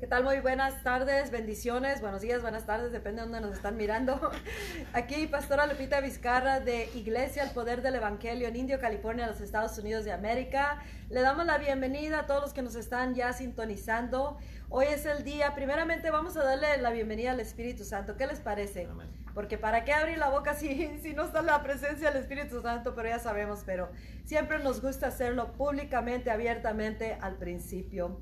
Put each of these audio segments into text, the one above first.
¿Qué tal? Muy buenas tardes, bendiciones, buenos días, buenas tardes, depende de dónde nos están mirando. Aquí Pastora Lupita Vizcarra de Iglesia El Poder del Evangelio en Indio, California, los Estados Unidos de América. Le damos la bienvenida a todos los que nos están ya sintonizando. Hoy es el día, primeramente vamos a darle la bienvenida al Espíritu Santo. ¿Qué les parece? Porque para qué abrir la boca si, si no está la presencia del Espíritu Santo, pero ya sabemos, pero siempre nos gusta hacerlo públicamente, abiertamente al principio.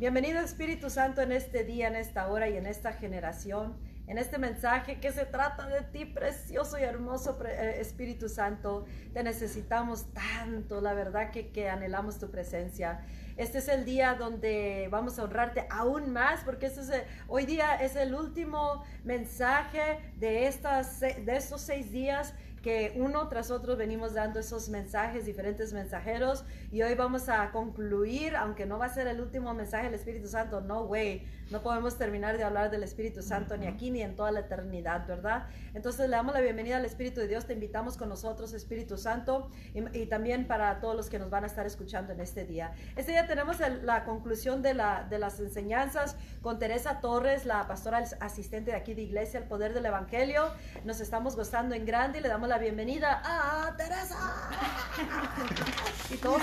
Bienvenido Espíritu Santo en este día, en esta hora y en esta generación, en este mensaje que se trata de ti, precioso y hermoso eh, Espíritu Santo. Te necesitamos tanto, la verdad que, anhelamos tu presencia. Este es el día donde vamos a honrarte aún más, porque este es hoy día es el último mensaje de, estas, de estos seis días que uno tras otro venimos dando esos mensajes, diferentes mensajeros, y hoy vamos a concluir, aunque no va a ser el último mensaje del Espíritu Santo, no way, no podemos terminar de hablar del Espíritu Santo ni aquí ni en toda la eternidad, ¿verdad? Entonces le damos la bienvenida al Espíritu de Dios, te invitamos con nosotros, Espíritu Santo, y, también para todos los que nos van a estar escuchando en este día. Este día tenemos la conclusión de, la, de las enseñanzas con Teresa Torres, la pastora asistente de aquí de Iglesia, el poder del Evangelio. Nos estamos gozando en grande y le damos la bienvenida a Teresa. y todos.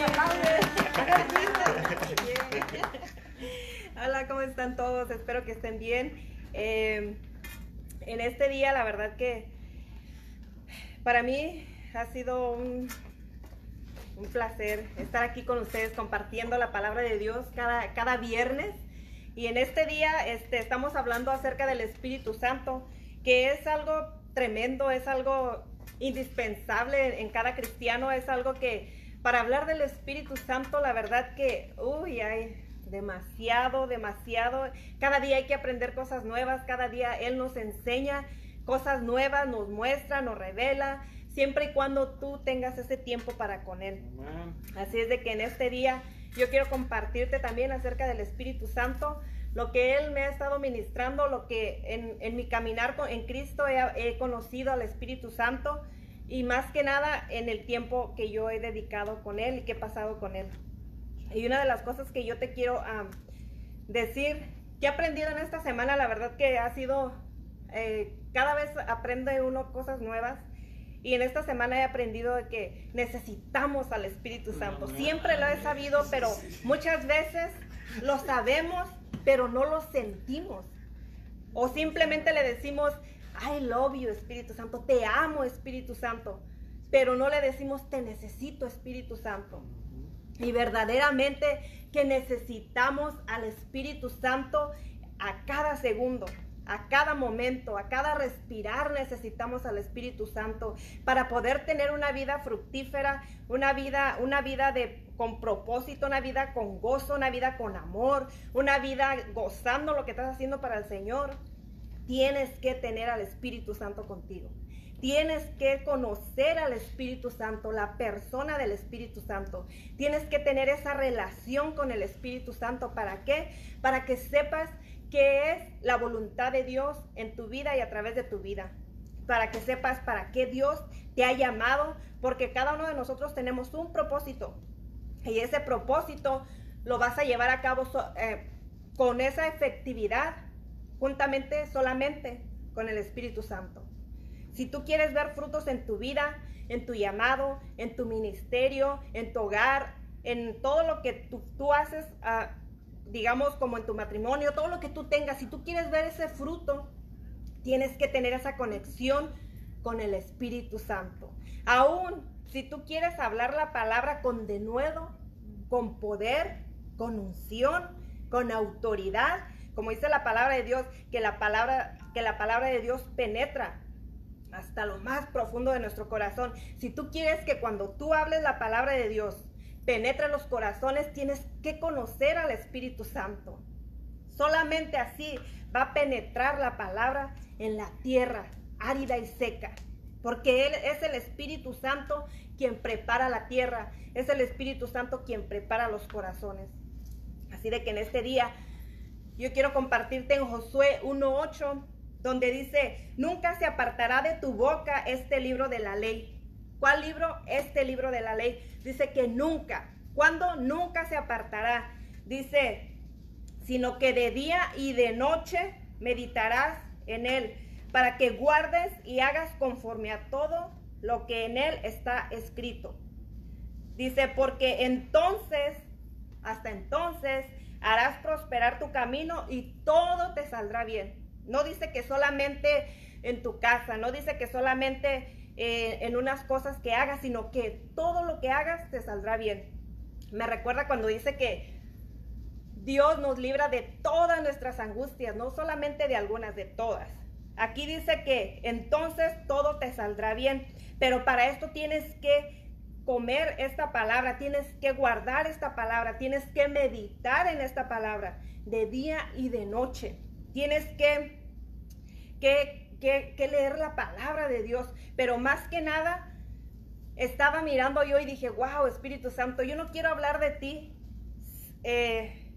Hola, ¿cómo están todos? Espero que estén bien. Eh, en este día, la verdad que para mí ha sido un, un, placer estar aquí con ustedes compartiendo la palabra de Dios cada, cada viernes. Y en este día este, estamos hablando acerca del Espíritu Santo, que es algo tremendo, es algo indispensable en cada cristiano, es algo que para hablar del Espíritu Santo, la verdad que, uy, hay demasiado, demasiado. Cada día hay que aprender cosas nuevas, cada día Él nos enseña cosas nuevas, nos muestra, nos revela, siempre y cuando tú tengas ese tiempo para con Él. Así es de que en este día yo quiero compartirte también acerca del Espíritu Santo, lo que Él me ha estado ministrando, lo que en, mi caminar en Cristo he conocido al Espíritu Santo y más que nada en el tiempo que yo he dedicado con Él y que he pasado con Él. Y una de las cosas que yo te quiero decir, que he aprendido en esta semana, la verdad que ha sido, eh, cada vez aprende uno cosas nuevas. Y en esta semana he aprendido de que necesitamos al Espíritu Santo. Siempre lo he sabido, pero muchas veces lo sabemos, pero no lo sentimos. O simplemente le decimos, I love you, Espíritu Santo, te amo, Espíritu Santo. Pero no le decimos, te necesito, Espíritu Santo. Y verdaderamente que necesitamos al Espíritu Santo a cada segundo, a cada momento, a cada respirar necesitamos al Espíritu Santo para poder tener una vida fructífera, una vida, una vida de con propósito, una vida con gozo, una vida con amor, una vida gozando lo que estás haciendo para el Señor. Tienes que tener al Espíritu Santo contigo. Tienes que conocer al Espíritu Santo, la persona del Espíritu Santo. Tienes que tener esa relación con el Espíritu Santo. ¿Para qué? Para que sepas qué es la voluntad de Dios en tu vida y a través de tu vida. Para que sepas para qué Dios te ha llamado, porque cada uno de nosotros tenemos un propósito. Y ese propósito lo vas a llevar a cabo eh, con esa efectividad, juntamente solamente con el Espíritu Santo. Si tú quieres ver frutos en tu vida, en tu llamado, en tu ministerio, en tu hogar, en todo lo que tú, haces, ah, digamos como en tu matrimonio, todo lo que tú tengas, si tú quieres ver ese fruto, tienes que tener esa conexión con el Espíritu Santo. Aún si tú quieres hablar la palabra con denuedo, con poder, con unción, con autoridad, como dice la palabra de Dios, que la palabra, que la palabra de Dios penetra hasta lo más profundo de nuestro corazón. Si tú quieres que cuando tú hables la palabra de Dios penetre los corazones, tienes que conocer al Espíritu Santo. Solamente así va a penetrar la palabra en la tierra árida y seca. Porque Él es el Espíritu Santo quien prepara la tierra. Es el Espíritu Santo quien prepara los corazones. Así de que en este día yo quiero compartirte en Josué 1.8 donde dice, nunca se apartará de tu boca este libro de la ley. ¿Cuál libro? Este libro de la ley. Dice que nunca. ¿Cuándo? Nunca se apartará. Dice, sino que de día y de noche meditarás en él, para que guardes y hagas conforme a todo lo que en él está escrito. Dice, porque entonces, hasta entonces, harás prosperar tu camino y todo te saldrá bien. No dice que solamente en tu casa, no dice que solamente eh, en unas cosas que hagas, sino que todo lo que hagas te saldrá bien. Me recuerda cuando dice que Dios nos libra de todas nuestras angustias, no solamente de algunas, de todas. Aquí dice que entonces todo te saldrá bien, pero para esto tienes que comer esta palabra, tienes que guardar esta palabra, tienes que meditar en esta palabra de día y de noche. Tienes que, que, que, leer la palabra de Dios, pero más que nada estaba mirando yo y dije, wow, Espíritu Santo, yo no quiero hablar de ti eh,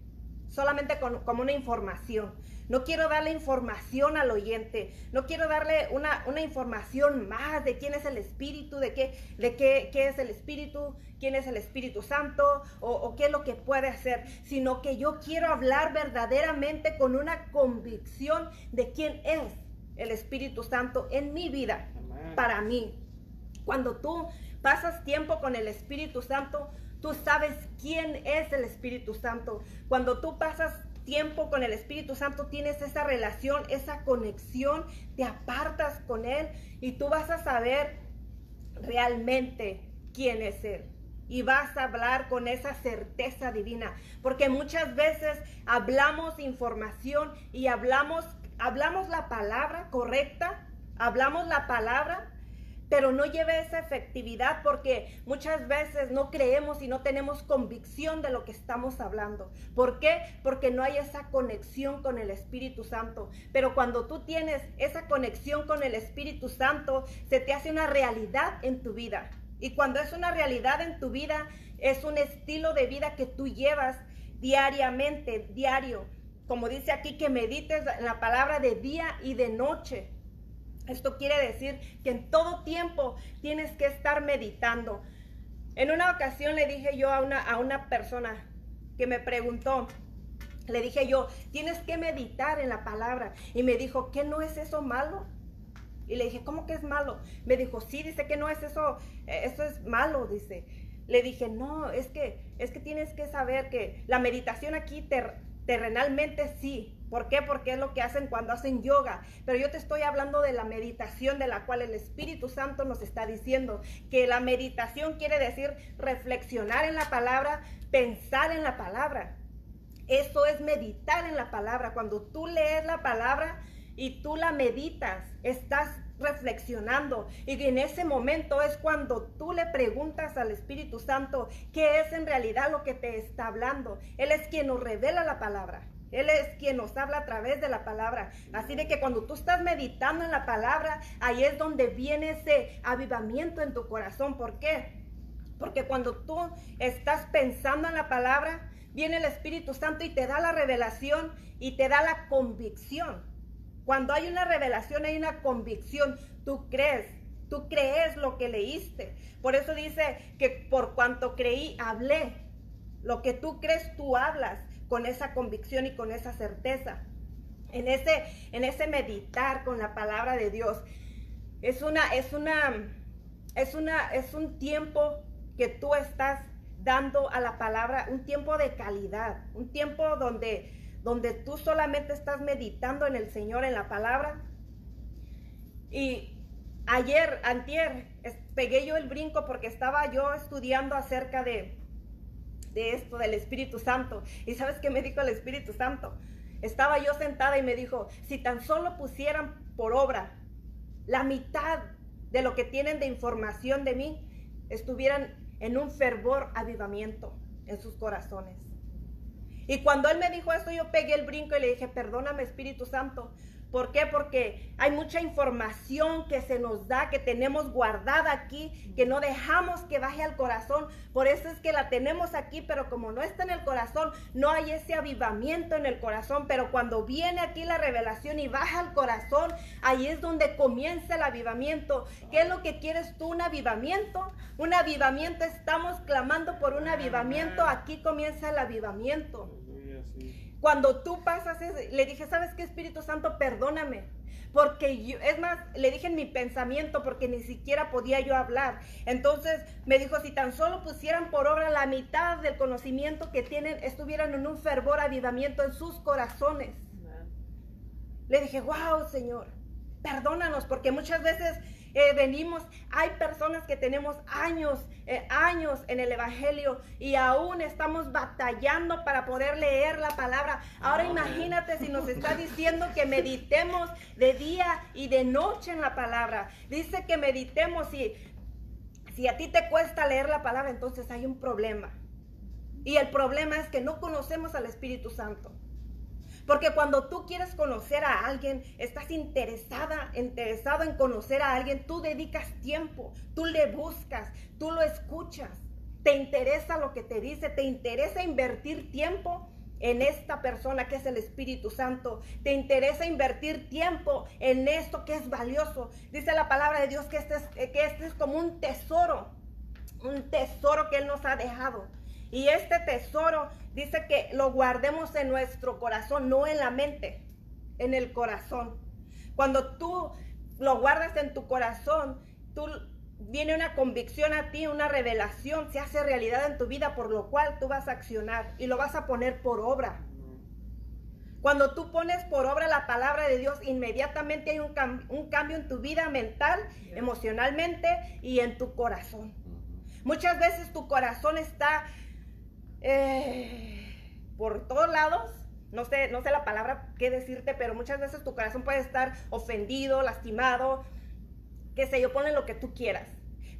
solamente como una información. No quiero darle información al oyente. No quiero darle una, información más de quién es el Espíritu, de qué, de qué, qué es el Espíritu, quién es el Espíritu Santo o, o, qué es lo que puede hacer, sino que yo quiero hablar verdaderamente con una convicción de quién es el Espíritu Santo en mi vida, para mí. Cuando tú pasas tiempo con el Espíritu Santo, tú sabes quién es el Espíritu Santo. Cuando tú pasas tiempo con el Espíritu Santo, tienes esa relación, esa conexión, te apartas con Él y tú vas a saber realmente quién es Él. Y vas a hablar con esa certeza divina. Porque muchas veces hablamos información y hablamos, hablamos la palabra correcta, hablamos la palabra, pero no lleve esa efectividad porque muchas veces no creemos y no tenemos convicción de lo que estamos hablando. ¿Por qué? Porque no hay esa conexión con el Espíritu Santo. Pero cuando tú tienes esa conexión con el Espíritu Santo, se te hace una realidad en tu vida. Y cuando es una realidad en tu vida, es un estilo de vida que tú llevas diariamente, diario. Como dice aquí, que medites la palabra de día y de noche. Esto quiere decir que en todo tiempo tienes que estar meditando. En una ocasión le dije yo a una, a una persona que me preguntó, le dije yo, tienes que meditar en la palabra. Y me dijo, ¿qué no es eso malo? Y le dije, ¿cómo que es malo? Me dijo, sí, dice que no es eso, eh, eso es malo, dice. Le dije, no, es que, es que tienes que saber que la meditación aquí terrenalmente sí, ¿Por qué? Porque es lo que hacen cuando hacen yoga. Pero yo te estoy hablando de la meditación de la cual el Espíritu Santo nos está diciendo. Que la meditación quiere decir reflexionar en la palabra, pensar en la palabra. Eso es meditar en la palabra. Cuando tú lees la palabra y tú la meditas, estás reflexionando. Y en ese momento es cuando tú le preguntas al Espíritu Santo qué es en realidad lo que te está hablando. Él es quien nos revela la palabra. Él es quien nos habla a través de la palabra. Así de que cuando tú estás meditando en la palabra, ahí es donde viene ese avivamiento en tu corazón. ¿Por qué? Porque cuando tú estás pensando en la palabra, viene el Espíritu Santo y te da la revelación y te da la convicción. Cuando hay una revelación, hay una convicción. Tú crees, tú crees lo que leíste. Por eso dice que por cuanto creí, hablé. Lo que tú crees, tú hablas con esa convicción y con esa certeza. En ese, en ese meditar con la palabra de Dios. Es una, es una, es una, es un tiempo que tú estás dando a la palabra, un tiempo de calidad, un tiempo donde, donde tú solamente estás meditando en el Señor, en la palabra. Y ayer, antier, pegué yo el brinco porque estaba yo estudiando acerca de, de esto del Espíritu Santo. ¿Y sabes qué me dijo el Espíritu Santo? Estaba yo sentada y me dijo, si tan solo pusieran por obra la mitad de lo que tienen de información de mí, estuvieran en un fervor avivamiento en sus corazones. Y cuando él me dijo eso, yo pegué el brinco y le dije, perdóname Espíritu Santo, ¿Por qué? Porque hay mucha información que se nos da, que tenemos guardada aquí, que no dejamos que baje al corazón. Por eso es que la tenemos aquí, pero como no está en el corazón, no hay ese avivamiento en el corazón. Pero cuando viene aquí la revelación y baja al corazón, ahí es donde comienza el avivamiento. ¿Qué es lo que quieres tú? ¿Un avivamiento? Un avivamiento, estamos clamando por un avivamiento. Aquí comienza el avivamiento. Cuando tú pasas, le dije, ¿sabes qué, Espíritu Santo? Perdóname. Porque yo, es más, le dije en mi pensamiento, porque ni siquiera podía yo hablar. Entonces me dijo, si tan solo pusieran por obra la mitad del conocimiento que tienen, estuvieran en un fervor, avivamiento en sus corazones. Le dije, wow, Señor, perdónanos, porque muchas veces eh, venimos, hay personas que tenemos años, eh, años en el Evangelio y aún estamos batallando para poder leer la palabra. Ahora imagínate si nos está diciendo que meditemos de día y de noche en la palabra. Dice que meditemos y si a ti te cuesta leer la palabra, entonces hay un problema. Y el problema es que no conocemos al Espíritu Santo. Porque cuando tú quieres conocer a alguien, estás interesada, interesado en conocer a alguien, tú dedicas tiempo, tú le buscas, tú lo escuchas, te interesa lo que te dice, te interesa invertir tiempo en esta persona que es el Espíritu Santo. Te interesa invertir tiempo en esto que es valioso. Dice la palabra de Dios que este es, que este es como un tesoro, un tesoro que Él nos ha dejado. Y este tesoro dice que lo guardemos en nuestro corazón, no en la mente, en el corazón. Cuando tú lo guardas en tu corazón, tú viene una convicción a ti, una revelación, se hace realidad en tu vida, por lo cual tú vas a accionar y lo vas a poner por obra. Cuando tú pones por obra la palabra de Dios, inmediatamente hay un, un cambio en tu vida mental, emocionalmente y en tu corazón. Muchas veces tu corazón está eh, por todos lados. No sé, no sé la palabra qué decirte, pero muchas veces tu corazón puede estar ofendido, lastimado, qué sé yo, ponle lo que tú quieras.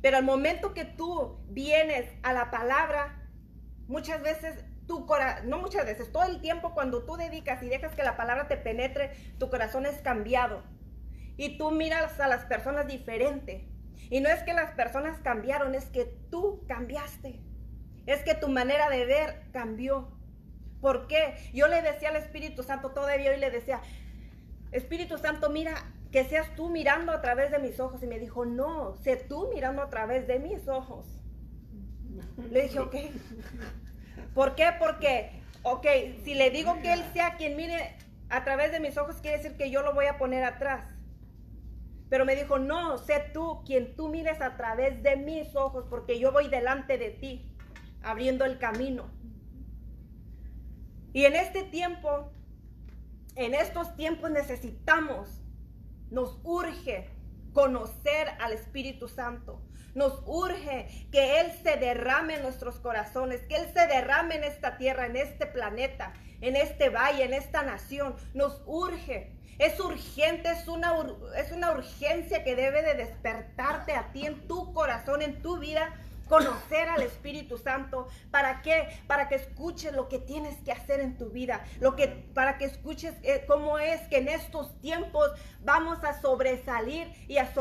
Pero al momento que tú vienes a la palabra, muchas veces tu corazón, no muchas veces, todo el tiempo cuando tú dedicas y dejas que la palabra te penetre, tu corazón es cambiado. Y tú miras a las personas diferente. Y no es que las personas cambiaron, es que tú cambiaste. Es que tu manera de ver cambió. ¿Por qué? Yo le decía al Espíritu Santo todavía y le decía, Espíritu Santo, mira, que seas tú mirando a través de mis ojos. Y me dijo, no, sé tú mirando a través de mis ojos. Le dije, ok. ¿Por qué? Porque, ok, si le digo que Él sea quien mire a través de mis ojos, quiere decir que yo lo voy a poner atrás. Pero me dijo, no, sé tú quien tú mires a través de mis ojos, porque yo voy delante de ti abriendo el camino. Y en este tiempo, en estos tiempos necesitamos, nos urge conocer al Espíritu Santo. Nos urge que Él se derrame en nuestros corazones, que Él se derrame en esta tierra, en este planeta, en este valle, en esta nación. Nos urge. Es urgente, es una, es una urgencia que debe de despertarte a ti en tu corazón, en tu vida, conocer al Espíritu Santo. ¿Para qué? Para que escuches lo que tienes que hacer en tu vida. Lo que, para que escuches eh, cómo es que en estos tiempos vamos a sobresalir y a,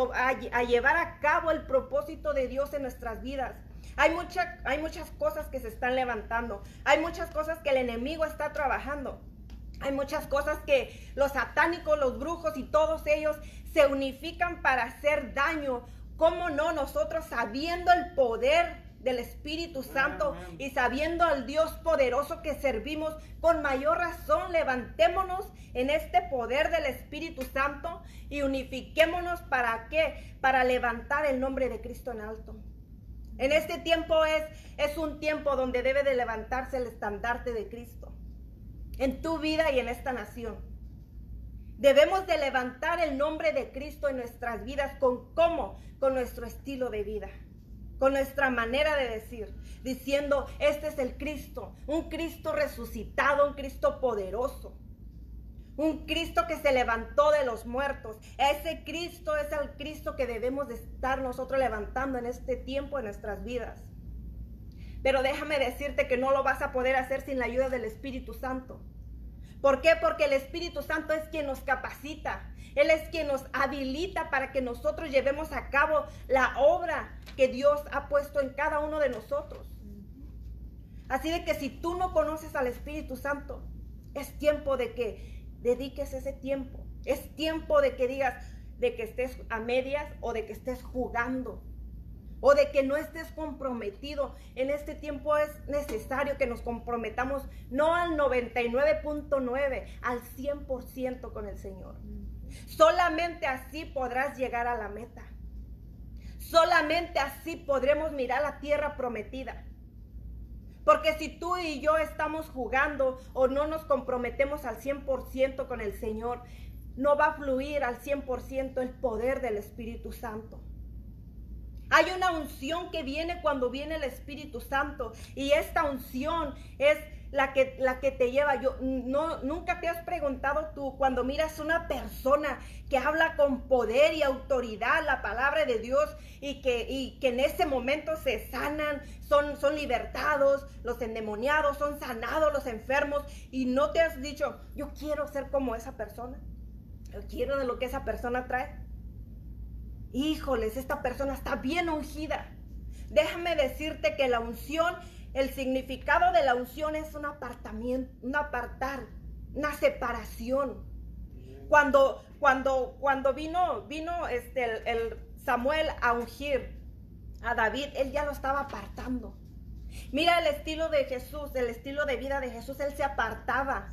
llevar a cabo el propósito de Dios en nuestras vidas. Hay, hay muchas cosas que se están levantando. Hay muchas cosas que el enemigo está trabajando. Hay muchas cosas que los satánicos, los brujos y todos ellos se unifican para hacer daño ¿Cómo no nosotros sabiendo el poder del Espíritu Santo y sabiendo al Dios poderoso que servimos, con mayor razón levantémonos en este poder del Espíritu Santo y unifiquémonos para qué? Para levantar el nombre de Cristo en alto. En este tiempo es, es un tiempo donde debe de levantarse el estandarte de Cristo en tu vida y en esta nación. Debemos de levantar el nombre de Cristo en nuestras vidas con cómo, con nuestro estilo de vida, con nuestra manera de decir, diciendo, este es el Cristo, un Cristo resucitado, un Cristo poderoso. Un Cristo que se levantó de los muertos. Ese Cristo es el Cristo que debemos de estar nosotros levantando en este tiempo en nuestras vidas. Pero déjame decirte que no lo vas a poder hacer sin la ayuda del Espíritu Santo. ¿Por qué? Porque el Espíritu Santo es quien nos capacita. Él es quien nos habilita para que nosotros llevemos a cabo la obra que Dios ha puesto en cada uno de nosotros. Así de que si tú no conoces al Espíritu Santo, es tiempo de que dediques ese tiempo. Es tiempo de que digas, de que estés a medias o de que estés jugando. O de que no estés comprometido. En este tiempo es necesario que nos comprometamos no al 99.9, al 100% con el Señor. Solamente así podrás llegar a la meta. Solamente así podremos mirar la tierra prometida. Porque si tú y yo estamos jugando o no nos comprometemos al 100% con el Señor, no va a fluir al 100% el poder del Espíritu Santo. Hay una unción que viene cuando viene el Espíritu Santo y esta unción es la que, la que te lleva. Yo no, nunca te has preguntado tú cuando miras una persona que habla con poder y autoridad la palabra de Dios y que, y que en ese momento se sanan, son, son libertados, los endemoniados, son sanados los enfermos y no te has dicho, yo quiero ser como esa persona. Yo quiero de lo que esa persona trae híjoles, esta persona está bien ungida. Déjame decirte que la unción, el significado de la unción es un apartamiento, un apartar, una separación. Cuando, cuando, cuando vino, vino este, el, el Samuel a ungir a David, él ya lo estaba apartando. Mira el estilo de Jesús, el estilo de vida de Jesús, él se apartaba.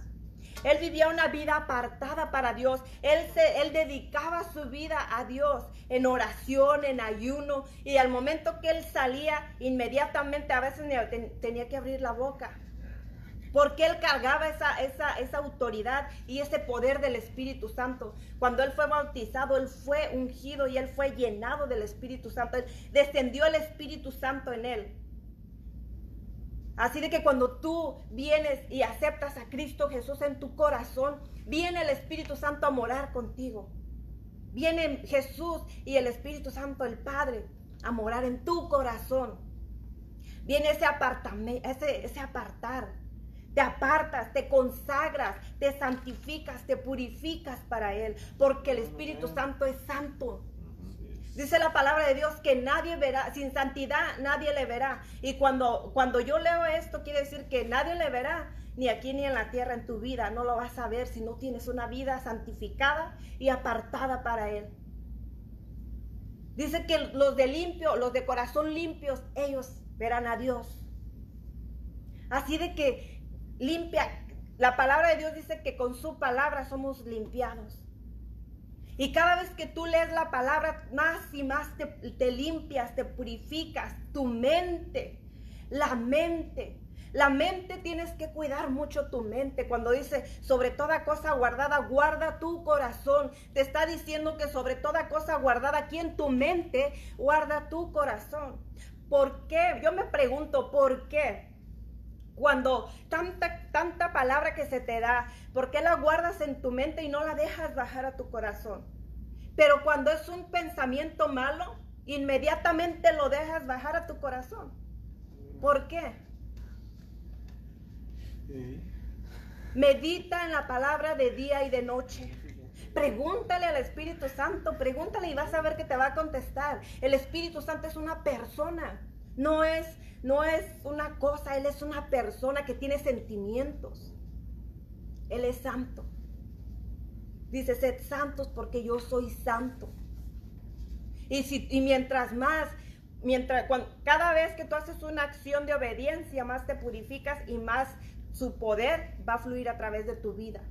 Él vivía una vida apartada para Dios. Él, se, él dedicaba su vida a Dios en oración, en ayuno. Y al momento que él salía, inmediatamente a veces tenía que abrir la boca. Porque él cargaba esa, esa, esa autoridad y ese poder del Espíritu Santo. Cuando él fue bautizado, él fue ungido y él fue llenado del Espíritu Santo. descendió el Espíritu Santo en él. Así de que cuando tú vienes y aceptas a Cristo Jesús en tu corazón, viene el Espíritu Santo a morar contigo. Viene Jesús y el Espíritu Santo, el Padre, a morar en tu corazón. Viene ese, ese, ese apartar. Te apartas, te consagras, te santificas, te purificas para Él, porque el Espíritu Santo es santo. Dice la palabra de Dios que nadie verá, sin santidad nadie le verá. Y cuando, cuando yo leo esto, quiere decir que nadie le verá, ni aquí ni en la tierra, en tu vida. No lo vas a ver si no tienes una vida santificada y apartada para Él. Dice que los de limpio, los de corazón limpios, ellos verán a Dios. Así de que limpia, la palabra de Dios dice que con su palabra somos limpiados. Y cada vez que tú lees la palabra, más y más te, limpias, te purificas, tu mente, la mente. La mente tienes que cuidar mucho tu mente. Cuando dice sobre toda cosa guardada, guarda tu corazón. Te está diciendo que sobre toda cosa guardada aquí en tu mente, guarda tu corazón. ¿Por qué? Yo me pregunto, ¿por qué? Cuando tanta, tanta palabra que se te da, ¿por qué la guardas en tu mente y no la dejas bajar a tu corazón? Pero cuando es un pensamiento malo, inmediatamente lo dejas bajar a tu corazón. ¿Por qué? Medita en la palabra de día y de noche. Pregúntale al Espíritu Santo, pregúntale y vas a ver que te va a contestar. El Espíritu Santo es una persona. No es, no es una cosa, Él es una persona que tiene sentimientos. Él es santo. Dice, sed santos porque yo soy santo. Y, si, y mientras más, mientras, cada vez que tú haces una acción de obediencia, más te purificas y más su poder va a fluir a través de tu vida.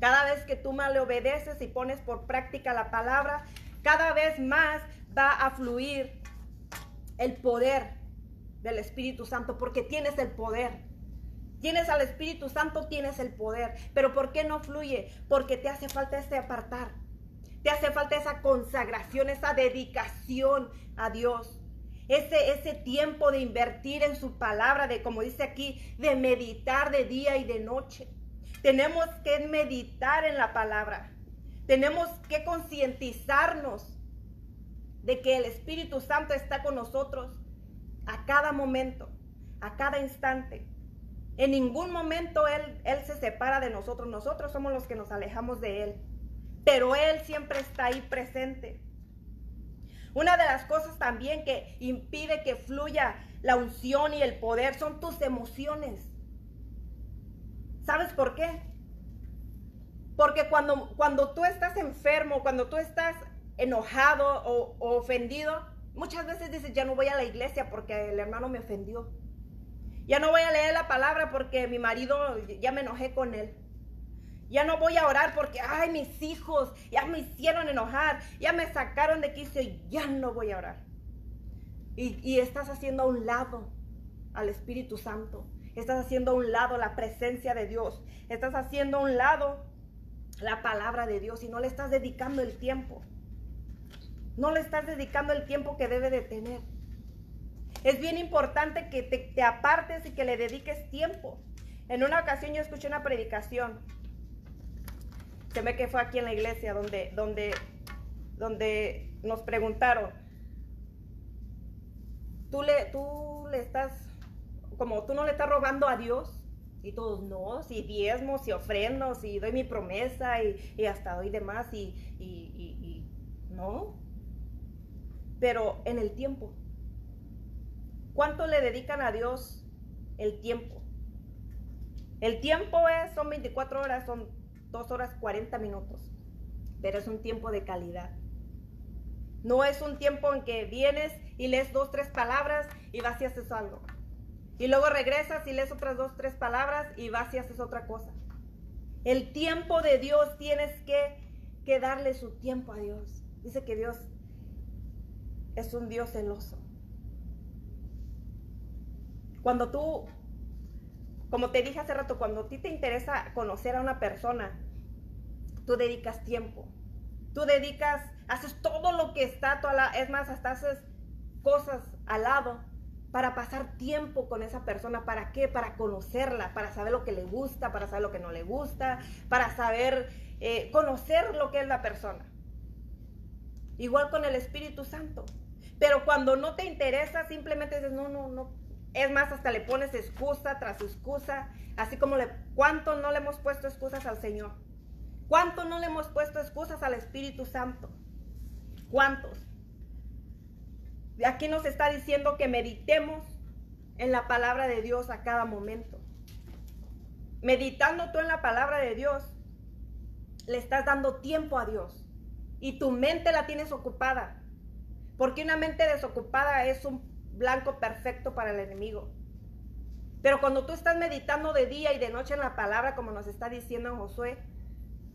Cada vez que tú más le obedeces y pones por práctica la palabra, cada vez más va a fluir el poder del Espíritu Santo, porque tienes el poder. Tienes al Espíritu Santo, tienes el poder. Pero ¿por qué no fluye? Porque te hace falta ese apartar. Te hace falta esa consagración, esa dedicación a Dios. Ese, ese tiempo de invertir en su palabra, de como dice aquí, de meditar de día y de noche. Tenemos que meditar en la palabra. Tenemos que concientizarnos de que el Espíritu Santo está con nosotros a cada momento, a cada instante. En ningún momento él, él se separa de nosotros, nosotros somos los que nos alejamos de Él, pero Él siempre está ahí presente. Una de las cosas también que impide que fluya la unción y el poder son tus emociones. ¿Sabes por qué? Porque cuando, cuando tú estás enfermo, cuando tú estás enojado o, ofendido, Muchas veces dices, ya no voy a la iglesia porque el hermano me ofendió. Ya no voy a leer la palabra porque mi marido, ya me enojé con él. Ya no voy a orar porque, ay, mis hijos ya me hicieron enojar, ya me sacaron de quicio, ya no voy a orar. Y, y, estás haciendo a un lado al Espíritu Santo. Estás haciendo a un lado la presencia de Dios. Estás haciendo a un lado la palabra de Dios y no le estás dedicando el tiempo. No le estás dedicando el tiempo que debe de tener. Es bien importante que te, apartes y que le dediques tiempo. En una ocasión yo escuché una predicación. Se ve que fue aquí en la iglesia donde, donde, donde nos preguntaron. Tú le, tú le estás, como tú no le estás robando a Dios. Y todos, no, si diezmo, si ofrendo, si doy mi promesa y, hasta doy demás y, y, y no. Pero en el tiempo, ¿Cuánto le dedican a Dios el tiempo? El tiempo es, son 24 horas, son 2 horas 40 minutos, pero es un tiempo de calidad. No es un tiempo en que vienes y lees dos, tres palabras y vas y haces algo. Y luego regresas y lees otras dos, tres palabras y vas y haces otra cosa. El tiempo de Dios tienes que, que darle su tiempo a Dios. Dice que Dios es un Dios celoso. Cuando tú, como te dije hace rato, cuando a ti te interesa conocer a una persona, tú dedicas tiempo. Tú dedicas, haces todo lo que está, toda la, es más, hasta haces cosas al lado para pasar tiempo con esa persona. ¿Para qué? Para conocerla, para saber lo que le gusta, para saber lo que no le gusta, para saber eh, conocer lo que es la persona. Igual con el Espíritu Santo. Pero cuando no te interesa, simplemente dices, no, no, no, es más, hasta le pones excusa tras excusa, así como le, ¿cuánto no le hemos puesto excusas al Señor? ¿Cuánto no le hemos puesto excusas al Espíritu Santo? ¿Cuántos? Aquí nos está diciendo que meditemos en la palabra de Dios a cada momento. Meditando tú en la palabra de Dios, le estás dando tiempo a Dios y tu mente la tienes ocupada. Porque una mente desocupada es un blanco perfecto para el enemigo. Pero cuando tú estás meditando de día y de noche en la palabra, como nos está diciendo Josué,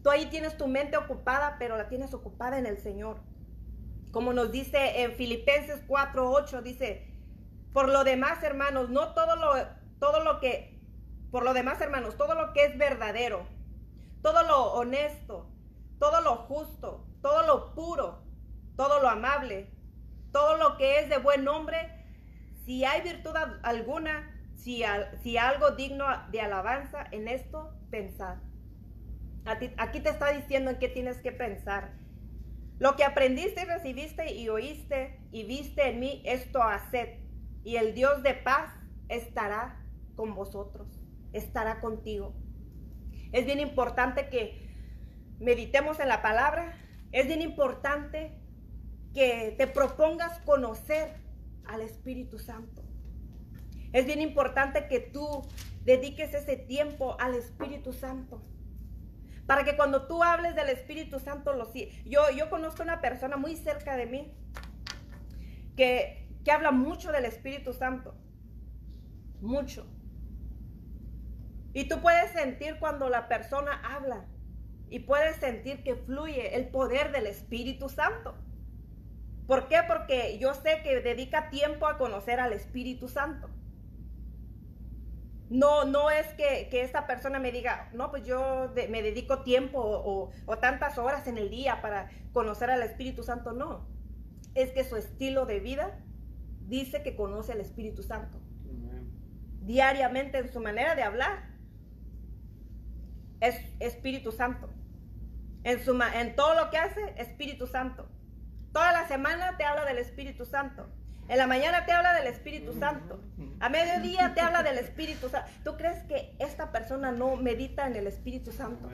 tú ahí tienes tu mente ocupada, pero la tienes ocupada en el Señor. Como nos dice en Filipenses 4:8, dice, por lo demás, hermanos, no todo lo, todo lo que, por lo demás, hermanos, todo lo que es verdadero, todo lo honesto, todo lo justo, todo lo puro, todo lo amable, todo lo que es de buen nombre, si hay virtud alguna, si, algo digno de alabanza en esto, pensad. aquí te está diciendo en qué tienes que pensar. Lo que aprendiste, recibiste y oíste y viste en mí, esto haced. Y el Dios de paz estará con vosotros, estará contigo. Es bien importante que meditemos en la palabra. Es bien importante que te propongas conocer al Espíritu Santo. Es bien importante que tú dediques ese tiempo al Espíritu Santo. Para que cuando tú hables del Espíritu Santo, lo yo, yo conozco una persona muy cerca de mí que, que habla mucho del Espíritu Santo. Mucho. Y tú puedes sentir cuando la persona habla y puedes sentir que fluye el poder del Espíritu Santo. ¿Por qué? Porque yo sé que dedica tiempo a conocer al Espíritu Santo. No, no es que, esta persona me diga, no, pues yo me dedico tiempo o, o, tantas horas en el día para conocer al Espíritu Santo. No, es que su estilo de vida dice que conoce al Espíritu Santo. Diariamente en su manera de hablar es Espíritu Santo. En, su, en todo lo que hace, Espíritu Santo. Toda la semana te habla del Espíritu Santo. En la mañana te habla del Espíritu Santo. A mediodía te habla del Espíritu Santo. ¿Tú crees que esta persona no medita en el Espíritu Santo?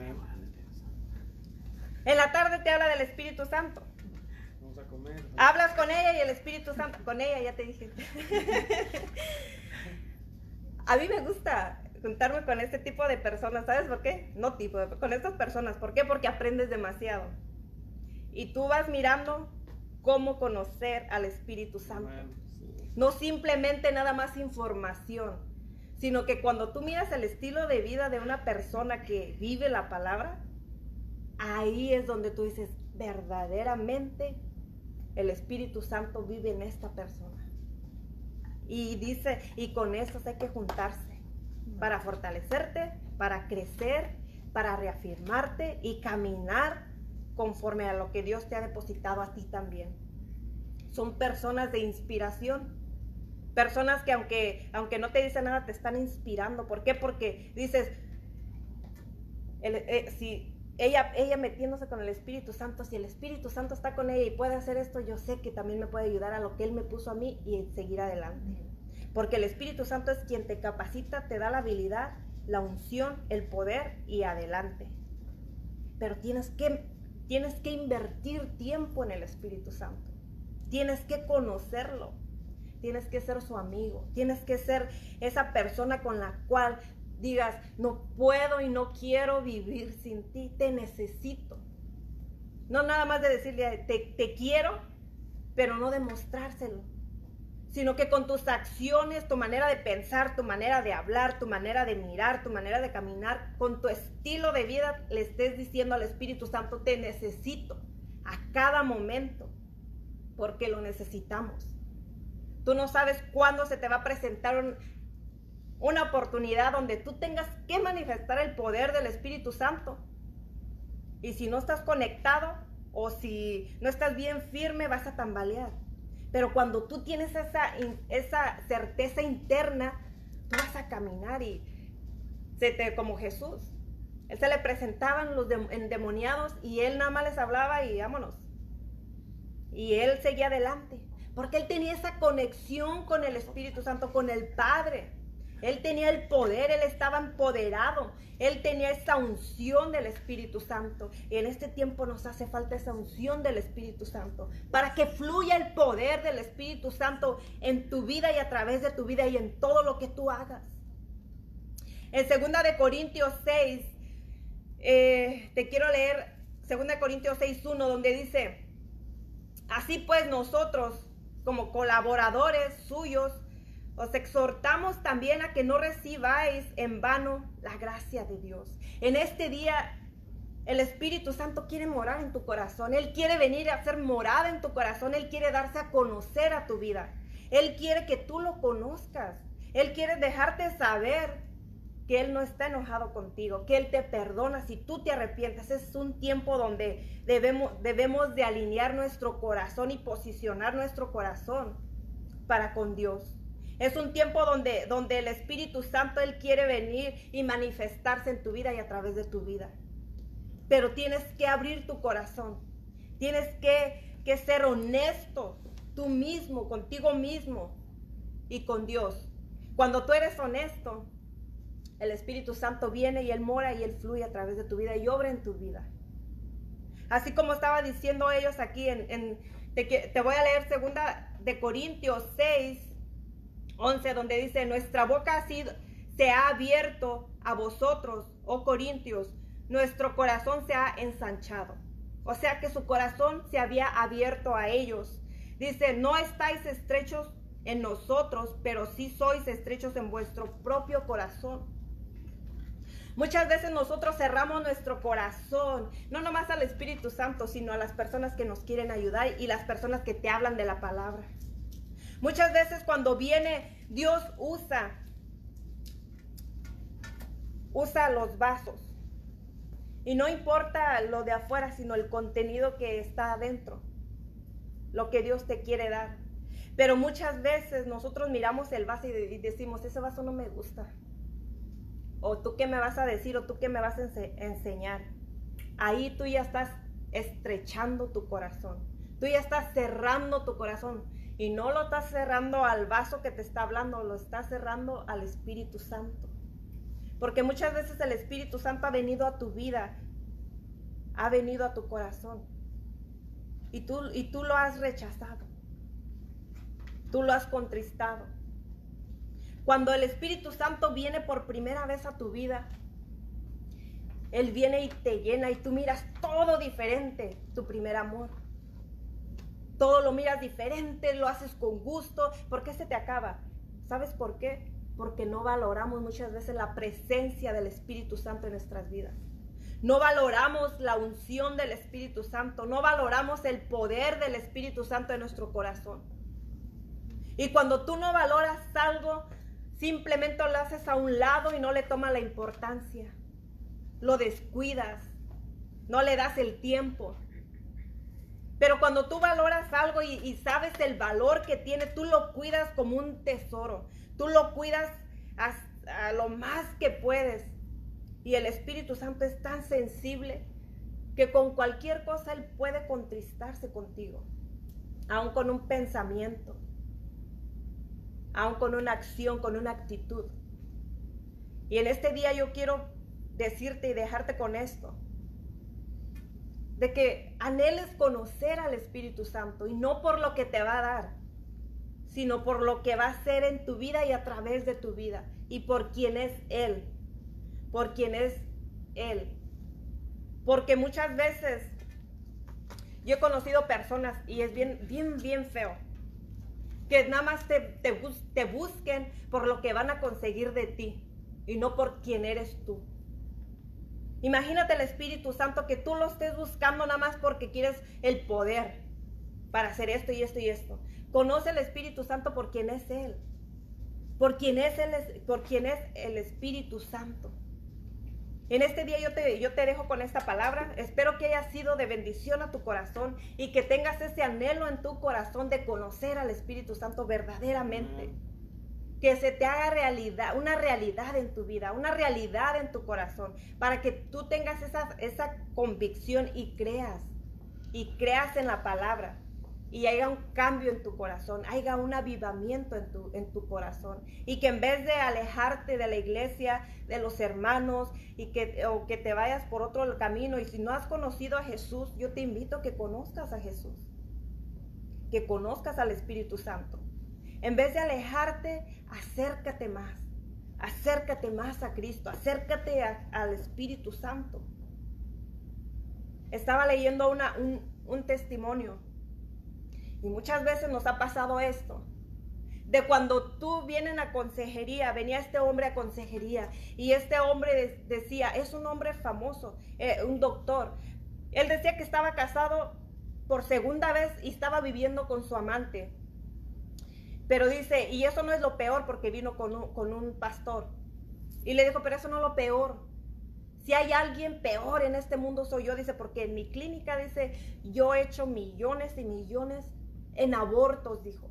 En la tarde te habla del Espíritu Santo. Vamos a comer. Hablas con ella y el Espíritu Santo. Con ella, ya te dije. a mí me gusta juntarme con este tipo de personas. ¿Sabes por qué? No tipo, con estas personas. ¿Por qué? Porque aprendes demasiado. Y tú vas mirando cómo conocer al Espíritu Santo. No simplemente nada más información, sino que cuando tú miras el estilo de vida de una persona que vive la palabra, ahí es donde tú dices, verdaderamente el Espíritu Santo vive en esta persona. Y dice, y con eso hay que juntarse para fortalecerte, para crecer, para reafirmarte y caminar conforme a lo que Dios te ha depositado a ti también. Son personas de inspiración. Personas que aunque, aunque no te dicen nada, te están inspirando. ¿Por qué? Porque dices, eh, si ella, ella metiéndose con el Espíritu Santo, si el Espíritu Santo está con ella y puede hacer esto, yo sé que también me puede ayudar a lo que Él me puso a mí y seguir adelante. Porque el Espíritu Santo es quien te capacita, te da la habilidad, la unción, el poder y adelante. Pero tienes que, tienes que invertir tiempo en el Espíritu Santo. Tienes que conocerlo. Tienes que ser su amigo. Tienes que ser esa persona con la cual digas, no puedo y no quiero vivir sin ti, te necesito. No nada más de decirle, te, quiero, pero no demostrárselo, sino que con tus acciones, tu manera de pensar, tu manera de hablar, tu manera de mirar, tu manera de caminar, con tu estilo de vida, le estés diciendo al Espíritu Santo, te necesito a cada momento, porque lo necesitamos. Tú no sabes cuándo se te va a presentar un, una oportunidad donde tú tengas que manifestar el poder del Espíritu Santo. Y si no estás conectado o si no estás bien firme, vas a tambalear. Pero cuando tú tienes esa, esa certeza interna, tú vas a caminar y se como Jesús. Él se le presentaban los endemoniados y él nada más les hablaba y vámonos. Y él seguía adelante. Porque él tenía esa conexión con el Espíritu Santo, con el Padre. Él tenía el poder, él estaba empoderado, él tenía esa unción del Espíritu Santo. Y en este tiempo nos hace falta esa unción del Espíritu Santo para que fluya el poder del Espíritu Santo en tu vida y a través de tu vida y en todo lo que tú hagas. En 2 de Corintios 6, eh, te quiero leer 2 de Corintios 6.1, donde dice, así pues nosotros como colaboradores suyos, os exhortamos también a que no recibáis en vano la gracia de Dios. En este día el Espíritu Santo quiere morar en tu corazón. Él quiere venir a hacer morada en tu corazón. Él quiere darse a conocer a tu vida. Él quiere que tú lo conozcas. Él quiere dejarte saber que Él no está enojado contigo, que Él te perdona si tú te arrepientes. Es un tiempo donde debemos, debemos de alinear nuestro corazón y posicionar nuestro corazón para con Dios. Es un tiempo donde, donde el Espíritu Santo, Él quiere venir y manifestarse en tu vida y a través de tu vida. Pero tienes que abrir tu corazón. Tienes que, que ser honesto tú mismo, contigo mismo y con Dios. Cuando tú eres honesto, el Espíritu Santo viene y Él mora y Él fluye a través de tu vida y obra en tu vida. Así como estaba diciendo ellos aquí, en, te, voy a leer segunda de Corintios 6, 11, donde dice, nuestra boca se ha abierto a vosotros, oh Corintios, nuestro corazón se ha ensanchado. O sea que su corazón se había abierto a ellos. Dice, no estáis estrechos en nosotros, pero sí sois estrechos en vuestro propio corazón. Muchas veces nosotros cerramos nuestro corazón, no nomás al Espíritu Santo, sino a las personas que nos quieren ayudar y las personas que te hablan de la palabra. Muchas veces cuando viene Dios usa, usa los vasos. Y no importa lo de afuera, sino el contenido que está adentro. Lo que Dios te quiere dar. Pero muchas veces nosotros miramos el vaso y decimos, ese vaso no me gusta. O tú qué me vas a decir, o tú qué me vas a enseñar. Ahí tú ya estás estrechando tu corazón. Tú ya estás cerrando tu corazón. Y no lo estás cerrando al vaso que te está hablando, lo estás cerrando al Espíritu Santo. Porque muchas veces el Espíritu Santo ha venido a tu vida, ha venido a tu corazón. Y tú, y tú lo has rechazado. Tú lo has contristado. Cuando el Espíritu Santo viene por primera vez a tu vida, Él viene y te llena y tú miras todo diferente, tu primer amor todo lo miras diferente, lo haces con gusto. ¿Por qué se te acaba? ¿Sabes por qué? Porque no valoramos muchas veces la presencia del Espíritu Santo en nuestras vidas. No valoramos la unción del Espíritu Santo, no valoramos el poder del Espíritu Santo en nuestro corazón. Y cuando tú no valoras algo, simplemente lo haces a un lado y no le tomas la importancia. Lo descuidas, no le das el tiempo. Pero cuando tú valoras algo y, sabes el valor que tiene, tú lo cuidas como un tesoro. Tú lo cuidas a lo más que puedes. Y el Espíritu Santo es tan sensible que con cualquier cosa Él puede contristarse contigo, aun con un pensamiento, aun con una acción, con una actitud. Y en este día yo quiero decirte y dejarte con esto, de que anheles conocer al Espíritu Santo y no por lo que te va a dar, sino por lo que va a hacer en tu vida y a través de tu vida y por quién es Él por quien es Él. Porque muchas veces yo he conocido personas y es bien, bien, bien feo. Que nada más te, te, busquen por lo que van a conseguir de ti y no por quién eres tú. Imagínate el Espíritu Santo que tú lo estés buscando nada más porque quieres el poder para hacer esto y esto y esto. Conoce el Espíritu Santo por quien es Él. Por quien es, el, por quien es el Espíritu Santo. En este día yo te, yo te dejo con esta palabra. Espero que haya sido de bendición a tu corazón y que tengas ese anhelo en tu corazón de conocer al Espíritu Santo verdaderamente. Que se te haga realidad, una realidad en tu vida, una realidad en tu corazón, para que tú tengas esa, esa convicción y creas, y creas en la palabra y haya un cambio en tu corazón, haya un avivamiento en tu, en tu corazón. Y que en vez de alejarte de la iglesia, de los hermanos, y que, o que te vayas por otro camino, y si no has conocido a Jesús, yo te invito a que conozcas a Jesús, que conozcas al Espíritu Santo. En vez de alejarte, acércate más, acércate más a Cristo, acércate al Espíritu Santo. Estaba leyendo una, un, un testimonio y muchas veces nos ha pasado esto. De cuando tú vienes a consejería, venía este hombre a consejería y este hombre decía, es un hombre famoso, eh, un doctor. Él decía que estaba casado por segunda vez y estaba viviendo con su amante. Pero dice, y eso no es lo peor porque vino con un, pastor. Y le dijo, pero eso no es lo peor. Si hay alguien peor en este mundo soy yo, dice, porque en mi clínica, dice, yo he hecho millones y millones en abortos, dijo.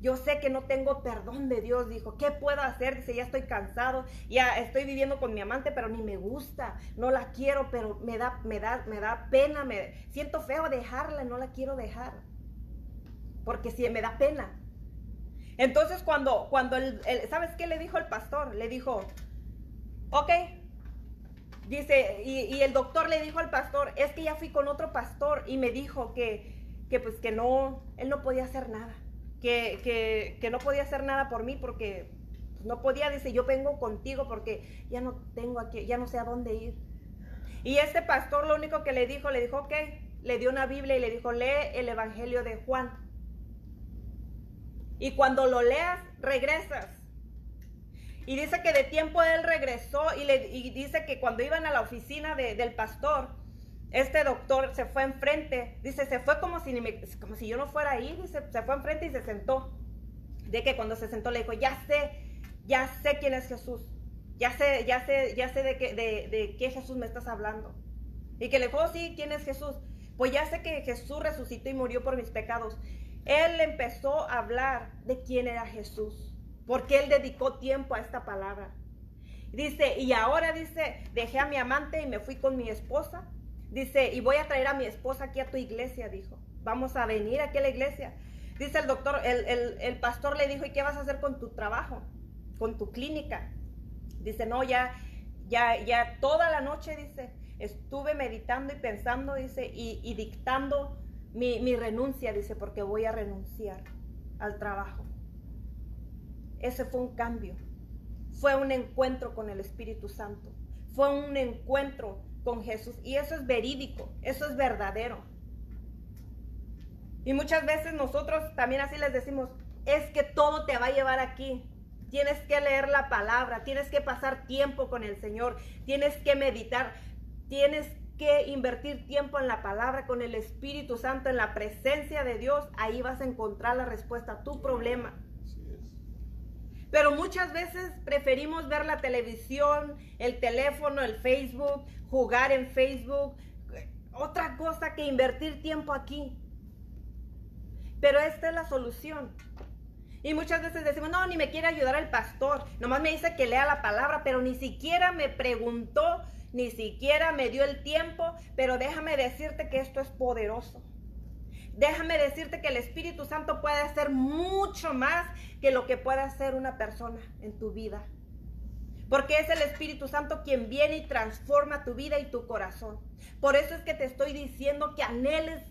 Yo sé que no tengo perdón de Dios, dijo. ¿Qué puedo hacer? Dice, ya estoy cansado, ya estoy viviendo con mi amante, pero ni me gusta, no la quiero, pero me da, me da, me da pena, me siento feo dejarla, no la quiero dejar. Porque si me da pena. Entonces cuando, cuando el, ¿sabes qué le dijo el pastor? Le dijo, ok, dice, y, el doctor le dijo al pastor, es que ya fui con otro pastor y me dijo que que pues que no, él no podía hacer nada, que, no podía hacer nada por mí porque no podía, dice, yo vengo contigo porque ya no tengo aquí, ya no sé a dónde ir. Y este pastor lo único que le dijo, le dijo, ok, le dio una Biblia y le dijo, lee el Evangelio de Juan. Y cuando lo leas, regresas. Y dice que de tiempo él regresó y, le, dice que cuando iban a la oficina del pastor, este doctor se fue enfrente, dice, se fue como si, como si yo no fuera ahí, dice, se fue enfrente y se sentó. De que cuando se sentó le dijo, ya sé, ya sé quién es Jesús, ya sé, ya sé, ya sé de, qué, de, qué Jesús me estás hablando. Y que le dijo, oh, sí, ¿quién es Jesús? Pues ya sé que Jesús resucitó y murió por mis pecados. Él empezó a hablar de quién era Jesús, porque él dedicó tiempo a esta palabra. Dice, y ahora dice, dejé a mi amante y me fui con mi esposa Dice, y voy a traer a mi esposa aquí a tu iglesia, dijo. Vamos a venir aquí a la iglesia. Dice el doctor, el, pastor le dijo, ¿y qué vas a hacer con tu trabajo? Con tu clínica. Dice, no, ya, ya, ya toda la noche, dice, estuve meditando y pensando, dice, y, dictando mi, mi renuncia, dice, porque voy a renunciar al trabajo. Ese fue un cambio. Fue un encuentro con el Espíritu Santo. Fue un encuentro con Jesús. Y eso es verídico, eso es verdadero. Y muchas veces nosotros también así les decimos, es que todo te va a llevar aquí. Tienes que leer la palabra, tienes que pasar tiempo con el Señor, tienes que meditar, tienes que invertir tiempo en la palabra, con el Espíritu Santo, en la presencia de Dios. Ahí vas a encontrar la respuesta a tu problema. Pero muchas veces preferimos ver la televisión, el teléfono, el Facebook, jugar en Facebook, otra cosa que invertir tiempo aquí. Pero esta es la solución. Y muchas veces decimos, no, ni me quiere ayudar el pastor. Nomás me dice que lea la palabra, pero ni siquiera me preguntó, ni siquiera me dio el tiempo. Pero déjame decirte que esto es poderoso. Déjame decirte que el Espíritu Santo puede hacer mucho más que lo que puede hacer una persona en tu vida. Porque es el Espíritu Santo quien viene y transforma tu vida y tu corazón. Por eso es que te estoy diciendo que anheles,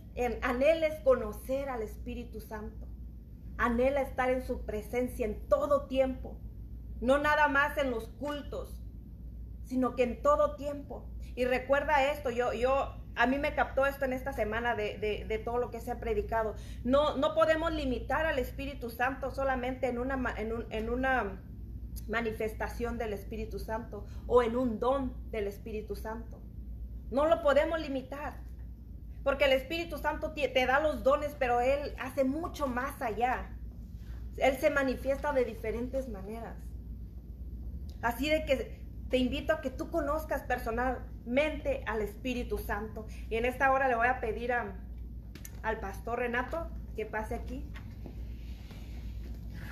anheles conocer al Espíritu Santo. Anhela estar en su presencia en todo tiempo. No nada más en los cultos, sino que en todo tiempo. Y recuerda esto, yo, yo, a mí me captó esto en esta semana de, de, todo lo que se ha predicado. No, no podemos limitar al Espíritu Santo solamente en una, en, en una manifestación del Espíritu Santo o en un don del Espíritu Santo. No lo podemos limitar. Porque el Espíritu Santo te, da los dones, pero Él hace mucho más allá. Él se manifiesta de diferentes maneras. Así de que te invito a que tú conozcas personalmente al Espíritu Santo. Y en esta hora le voy a pedir al pastor Renato que pase aquí.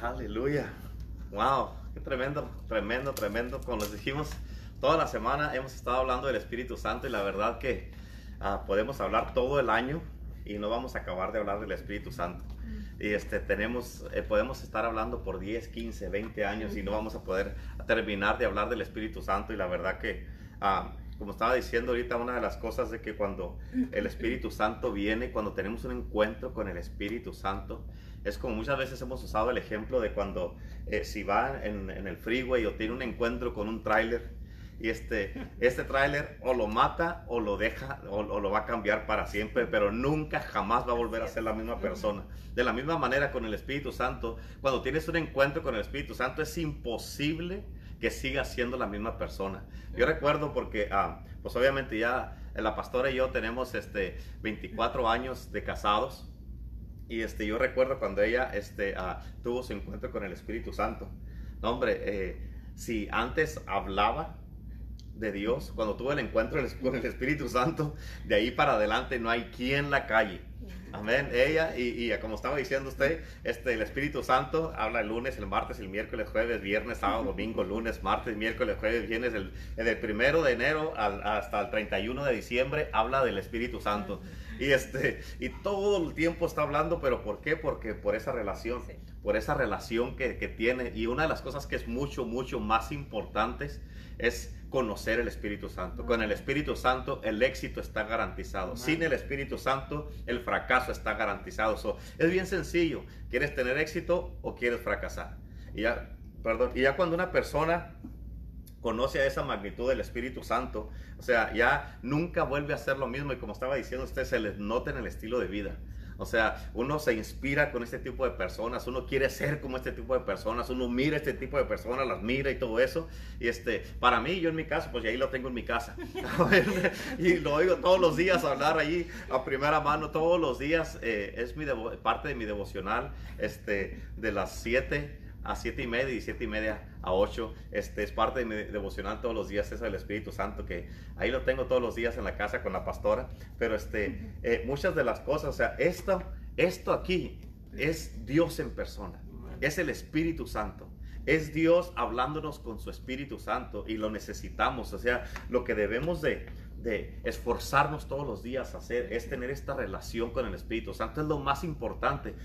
Aleluya. Wow. Qué tremendo, tremendo, tremendo. Como les dijimos, toda la semana hemos estado hablando del Espíritu Santo y la verdad que ah, podemos hablar todo el año y no vamos a acabar de hablar del Espíritu Santo. Y este, tenemos, eh, podemos estar hablando por 10, 15, 20 años y no vamos a poder terminar de hablar del Espíritu Santo y la verdad que... Ah, como estaba diciendo ahorita, una de las cosas de que cuando el Espíritu Santo viene, cuando tenemos un encuentro con el Espíritu Santo, es como muchas veces hemos usado el ejemplo de cuando eh, si va en, el freeway o tiene un encuentro con un tráiler y este, este tráiler o lo mata o lo deja o, lo va a cambiar para siempre, pero nunca jamás va a volver a ser la misma persona. De la misma manera con el Espíritu Santo, cuando tienes un encuentro con el Espíritu Santo es imposible que siga siendo la misma persona. Yo recuerdo porque, ah, pues obviamente ya la pastora y yo tenemos este, 24 años de casados y este, yo recuerdo cuando ella este, ah, tuvo su encuentro con el Espíritu Santo. No, hombre, eh, si antes hablaba de Dios, cuando tuvo el encuentro con el Espíritu Santo, de ahí para adelante no hay quien la calle. Amén. Ella, y, como estaba diciendo usted, este, el Espíritu Santo habla el lunes, el martes, el miércoles, jueves, viernes, sábado, domingo, lunes, martes, miércoles, jueves, viernes, el, el primero de enero hasta el 31 de diciembre habla del Espíritu Santo. Y, este, y todo el tiempo está hablando, pero ¿por qué? Porque por esa relación, por esa relación que, que, tiene. Y una de las cosas que es mucho, mucho más importantes es conocer el Espíritu Santo. Con el Espíritu Santo el éxito está garantizado. Sin el Espíritu Santo el fracaso está garantizado. es bien sencillo. ¿Quieres tener éxito o quieres fracasar? Y ya, perdón, y ya cuando una persona conoce a esa magnitud del Espíritu Santo, o sea, ya nunca vuelve a ser lo mismo y como estaba diciendo usted, se les nota en el estilo de vida. O sea, uno se inspira con este tipo de personas, uno quiere ser como este tipo de personas, uno mira este tipo de personas, las mira y todo eso. Y este, para mí, yo en mi caso, pues ahí lo tengo en mi casa. y lo oigo todos los días hablar ahí a primera mano, todos los días. Eh, es mi parte de mi devocional, este, de las 7 a siete y media y siete y media a 8. Este es parte de mi devocional todos los días, es el Espíritu Santo, que ahí lo tengo todos los días en la casa con la pastora. Pero este, eh, muchas de las cosas, o sea, esto, esto aquí es Dios en persona, es el Espíritu Santo. Es Dios hablándonos con su Espíritu Santo y lo necesitamos. O sea, lo que debemos de, de esforzarnos todos los días a hacer es tener esta relación con el Espíritu Santo. Es lo más importante.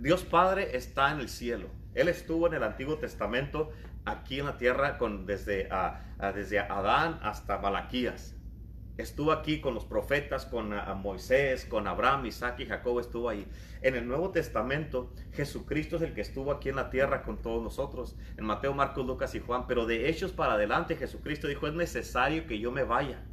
Dios Padre está en el cielo. Él estuvo en el Antiguo Testamento aquí en la tierra con, desde, desde Adán hasta Malaquías. Estuvo aquí con los profetas, con Moisés, con Abraham, Isaac y Jacob estuvo ahí. En el Nuevo Testamento, Jesucristo es el que estuvo aquí en la tierra con todos nosotros. En Mateo, Marcos, Lucas y Juan. Pero de hechos para adelante, Jesucristo dijo, es necesario que yo me vaya.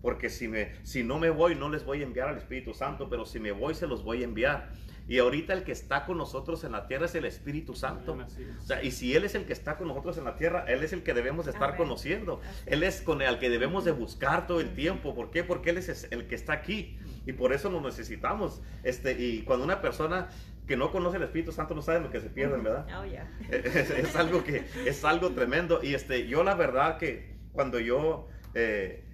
Porque si no me voy, no les voy a enviar al Espíritu Santo, pero si me voy, se los voy a enviar. Y ahorita el que está con nosotros en la tierra es el Espíritu Santo. O sea, y si Él es el que está con nosotros en la tierra, Él es el que debemos de estar Amén. conociendo. Él es con el que debemos de buscar todo el tiempo. ¿Por qué? Porque Él es el que está aquí. Y por eso lo necesitamos. Este, y cuando una persona que no conoce el Espíritu Santo no sabe lo que se pierden, ¿verdad? Oh, yeah. es, es algo que es algo tremendo y este yo la verdad que cuando yo eh,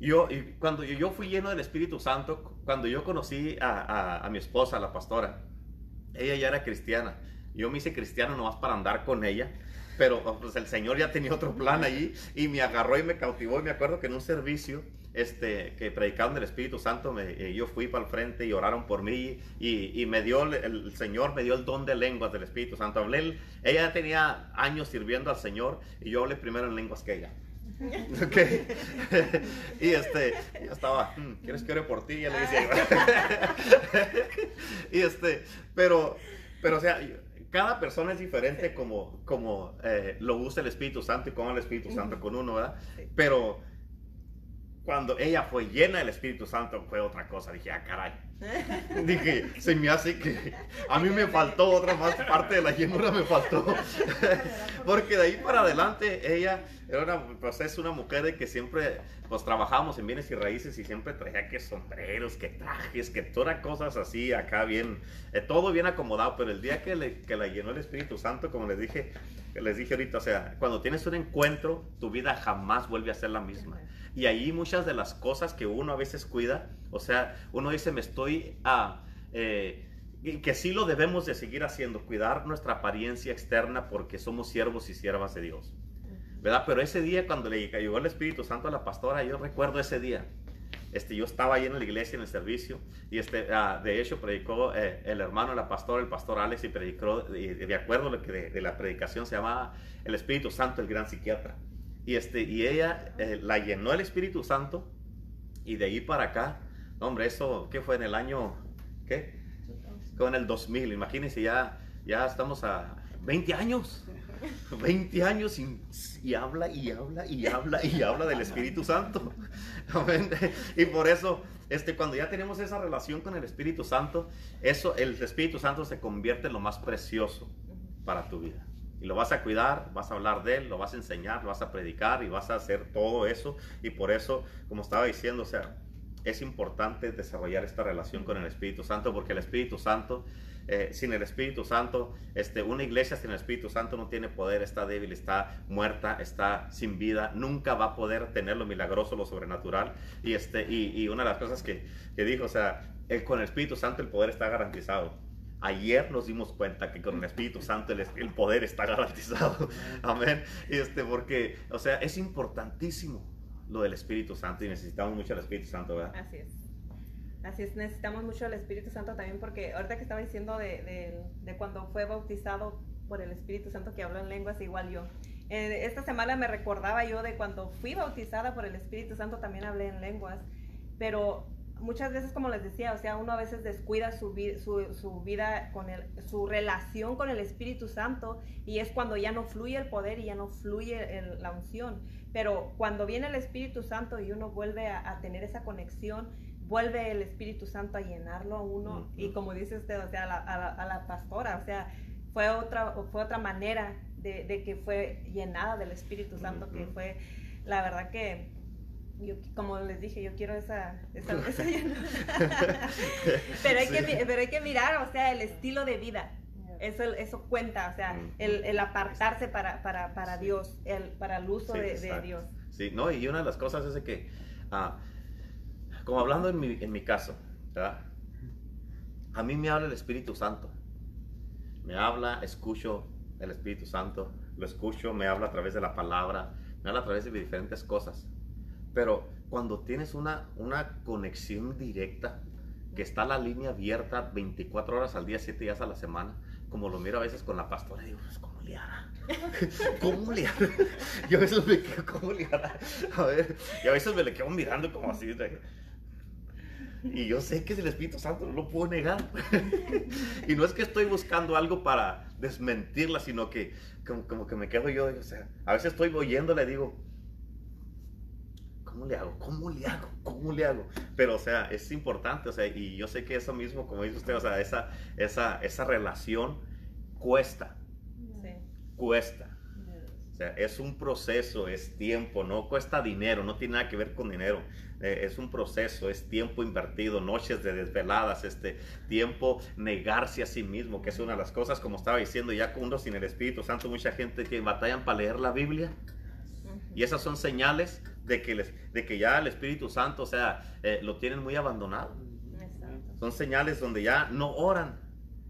yo y cuando yo fui lleno del Espíritu Santo cuando yo conocí a, a- a mi esposa la pastora ella ya era cristiana yo me hice cristiano nomás para andar con ella pero pues el Señor ya tenía otro plan allí y me agarró y me cautivó y me acuerdo que en un servicio este, que predicaron del Espíritu Santo, me- eh, yo fui para el frente y oraron por mí y, y me dio, el, el Señor me dio el don de lenguas del Espíritu Santo. Hablé, el- ella tenía años sirviendo al Señor y yo hablé primero en lenguas que ella. Ok. y este, yo estaba, "Hmm, ¿quieres que ore por ti? Y ella le decía, y este, pero, pero o sea, cada persona es diferente como, como eh, lo usa el Espíritu Santo y cómo el Espíritu Santo con uno, ¿verdad? Sí. Pero cuando ella fue llena del Espíritu Santo fue otra cosa. Dije, ah, caray. Dije, se me hace que a mí me faltó otra más parte de la llenura, me faltó. Porque de ahí para adelante ella era una, pues es una mujer de que siempre pues trabajamos en bienes y raíces y siempre traía que sombreros, que trajes, que todas cosas así acá bien, eh, todo bien acomodado, pero el día que, le, que la llenó el Espíritu Santo, como les dije, les dije ahorita, o sea, cuando tienes un encuentro, tu vida jamás vuelve a ser la misma. Y ahí muchas de las cosas que uno a veces cuida, o sea, uno dice, me estoy a... y que sí lo debemos de seguir haciendo, cuidar nuestra apariencia externa porque somos siervos y siervas de Dios. ¿Verdad? Pero ese día cuando le llegó el Espíritu Santo a la pastora, yo recuerdo ese día. Este, yo estaba ahí en la iglesia, en el servicio, y este, ah, de hecho predicó eh, el hermano de la pastora, el pastor Alex, y predicó, y de acuerdo a lo que de, de la predicación se llamaba el Espíritu Santo, el gran psiquiatra. Y, este, y ella eh, la llenó el Espíritu Santo, y de ahí para acá, hombre, eso, ¿qué fue en el año? ¿Qué? Con el 2000, imagínense, ya, ya estamos a 20 años. 20 años y, y habla y habla y habla y habla del Espíritu Santo. Y por eso, este, cuando ya tenemos esa relación con el Espíritu Santo, eso, el Espíritu Santo se convierte en lo más precioso para tu vida. Y lo vas a cuidar, vas a hablar de él, lo vas a enseñar, lo vas a predicar y vas a hacer todo eso. Y por eso, como estaba diciendo, o sea, es importante desarrollar esta relación con el Espíritu Santo, porque el Espíritu Santo, eh, sin el Espíritu Santo, este, una iglesia sin el Espíritu Santo no tiene poder, está débil, está muerta, está sin vida, nunca va a poder tener lo milagroso, lo sobrenatural. Y, este, y, una de las cosas que, que dijo, o sea, el- con el Espíritu Santo el poder está garantizado. Ayer nos dimos cuenta que con el Espíritu Santo el, el poder está garantizado. Amén. Este, porque, o sea, es importantísimo lo del Espíritu Santo y necesitamos mucho el Espíritu Santo, ¿verdad? Así es. Así es, necesitamos mucho el Espíritu Santo también porque ahorita que estaba diciendo de, de- de cuando fue bautizado por el Espíritu Santo que habló en lenguas, igual yo. Eh, esta semana me recordaba yo de cuando fui bautizada por el Espíritu Santo también hablé en lenguas, pero muchas veces como les decía, o sea, uno a veces descuida su, vi- su, su vida con el, su relación con el Espíritu Santo y es cuando ya no fluye el poder y ya no fluye el- la unción. Pero cuando viene el Espíritu Santo y uno vuelve a, a tener esa conexión, vuelve el Espíritu Santo a llenarlo a uno y como dice usted, o sea, a la, a la- a la pastora, o sea, fue otra, fue otra manera de, de que fue llenada del Espíritu Santo, que fue, la verdad que, yo, como les dije, yo quiero esa, esa, esa pero, hay que, Sí. mi- pero hay que mirar, o sea, el estilo de vida. Eso, eso cuenta, o sea, Ujú. el, el apartarse para, para, para Dios, el, para el uso Sí, de, de. Dios. Sí, no, y una de las cosas es de que, ah, como hablando en mi, en mi caso, ¿verdad? A mí me habla el Espíritu Santo. Me habla, escucho el Espíritu Santo, lo escucho, me habla a través de la palabra, me habla a través de diferentes cosas. Pero cuando tienes una, una conexión directa, que está la línea abierta 24 horas al día, 7 días a la semana, como lo miro a veces con la pastora, digo, pues, ¿cómo le hará? ¿Cómo le hará? Yo a veces me quedo, ¿cómo le hará? A ver, y a veces me le quedo mirando como así. de- Y yo sé que es el Espíritu Santo, no lo puedo negar. y no es que estoy buscando algo para desmentirla, sino que como, como que me quedo yo, o sea, a veces estoy oyéndole y digo, ¿cómo le hago? ¿Cómo le hago? ¿Cómo le hago? Pero, o sea, es importante, o sea, y yo sé que eso mismo, como dice usted, o sea, esa, esa, esa relación cuesta. Sí. Cuesta. O sea, es un proceso, es tiempo, no cuesta dinero, no tiene nada que ver con dinero. Eh, es un proceso, es tiempo invertido, noches de desveladas, este tiempo negarse a sí mismo, que es una de las cosas, como estaba diciendo, ya con uno sin el Espíritu Santo, mucha gente que batallan para leer la Biblia. Y esas son señales de que, les, de que ya el Espíritu Santo, o sea, eh, lo tienen muy abandonado. Son señales donde ya no oran,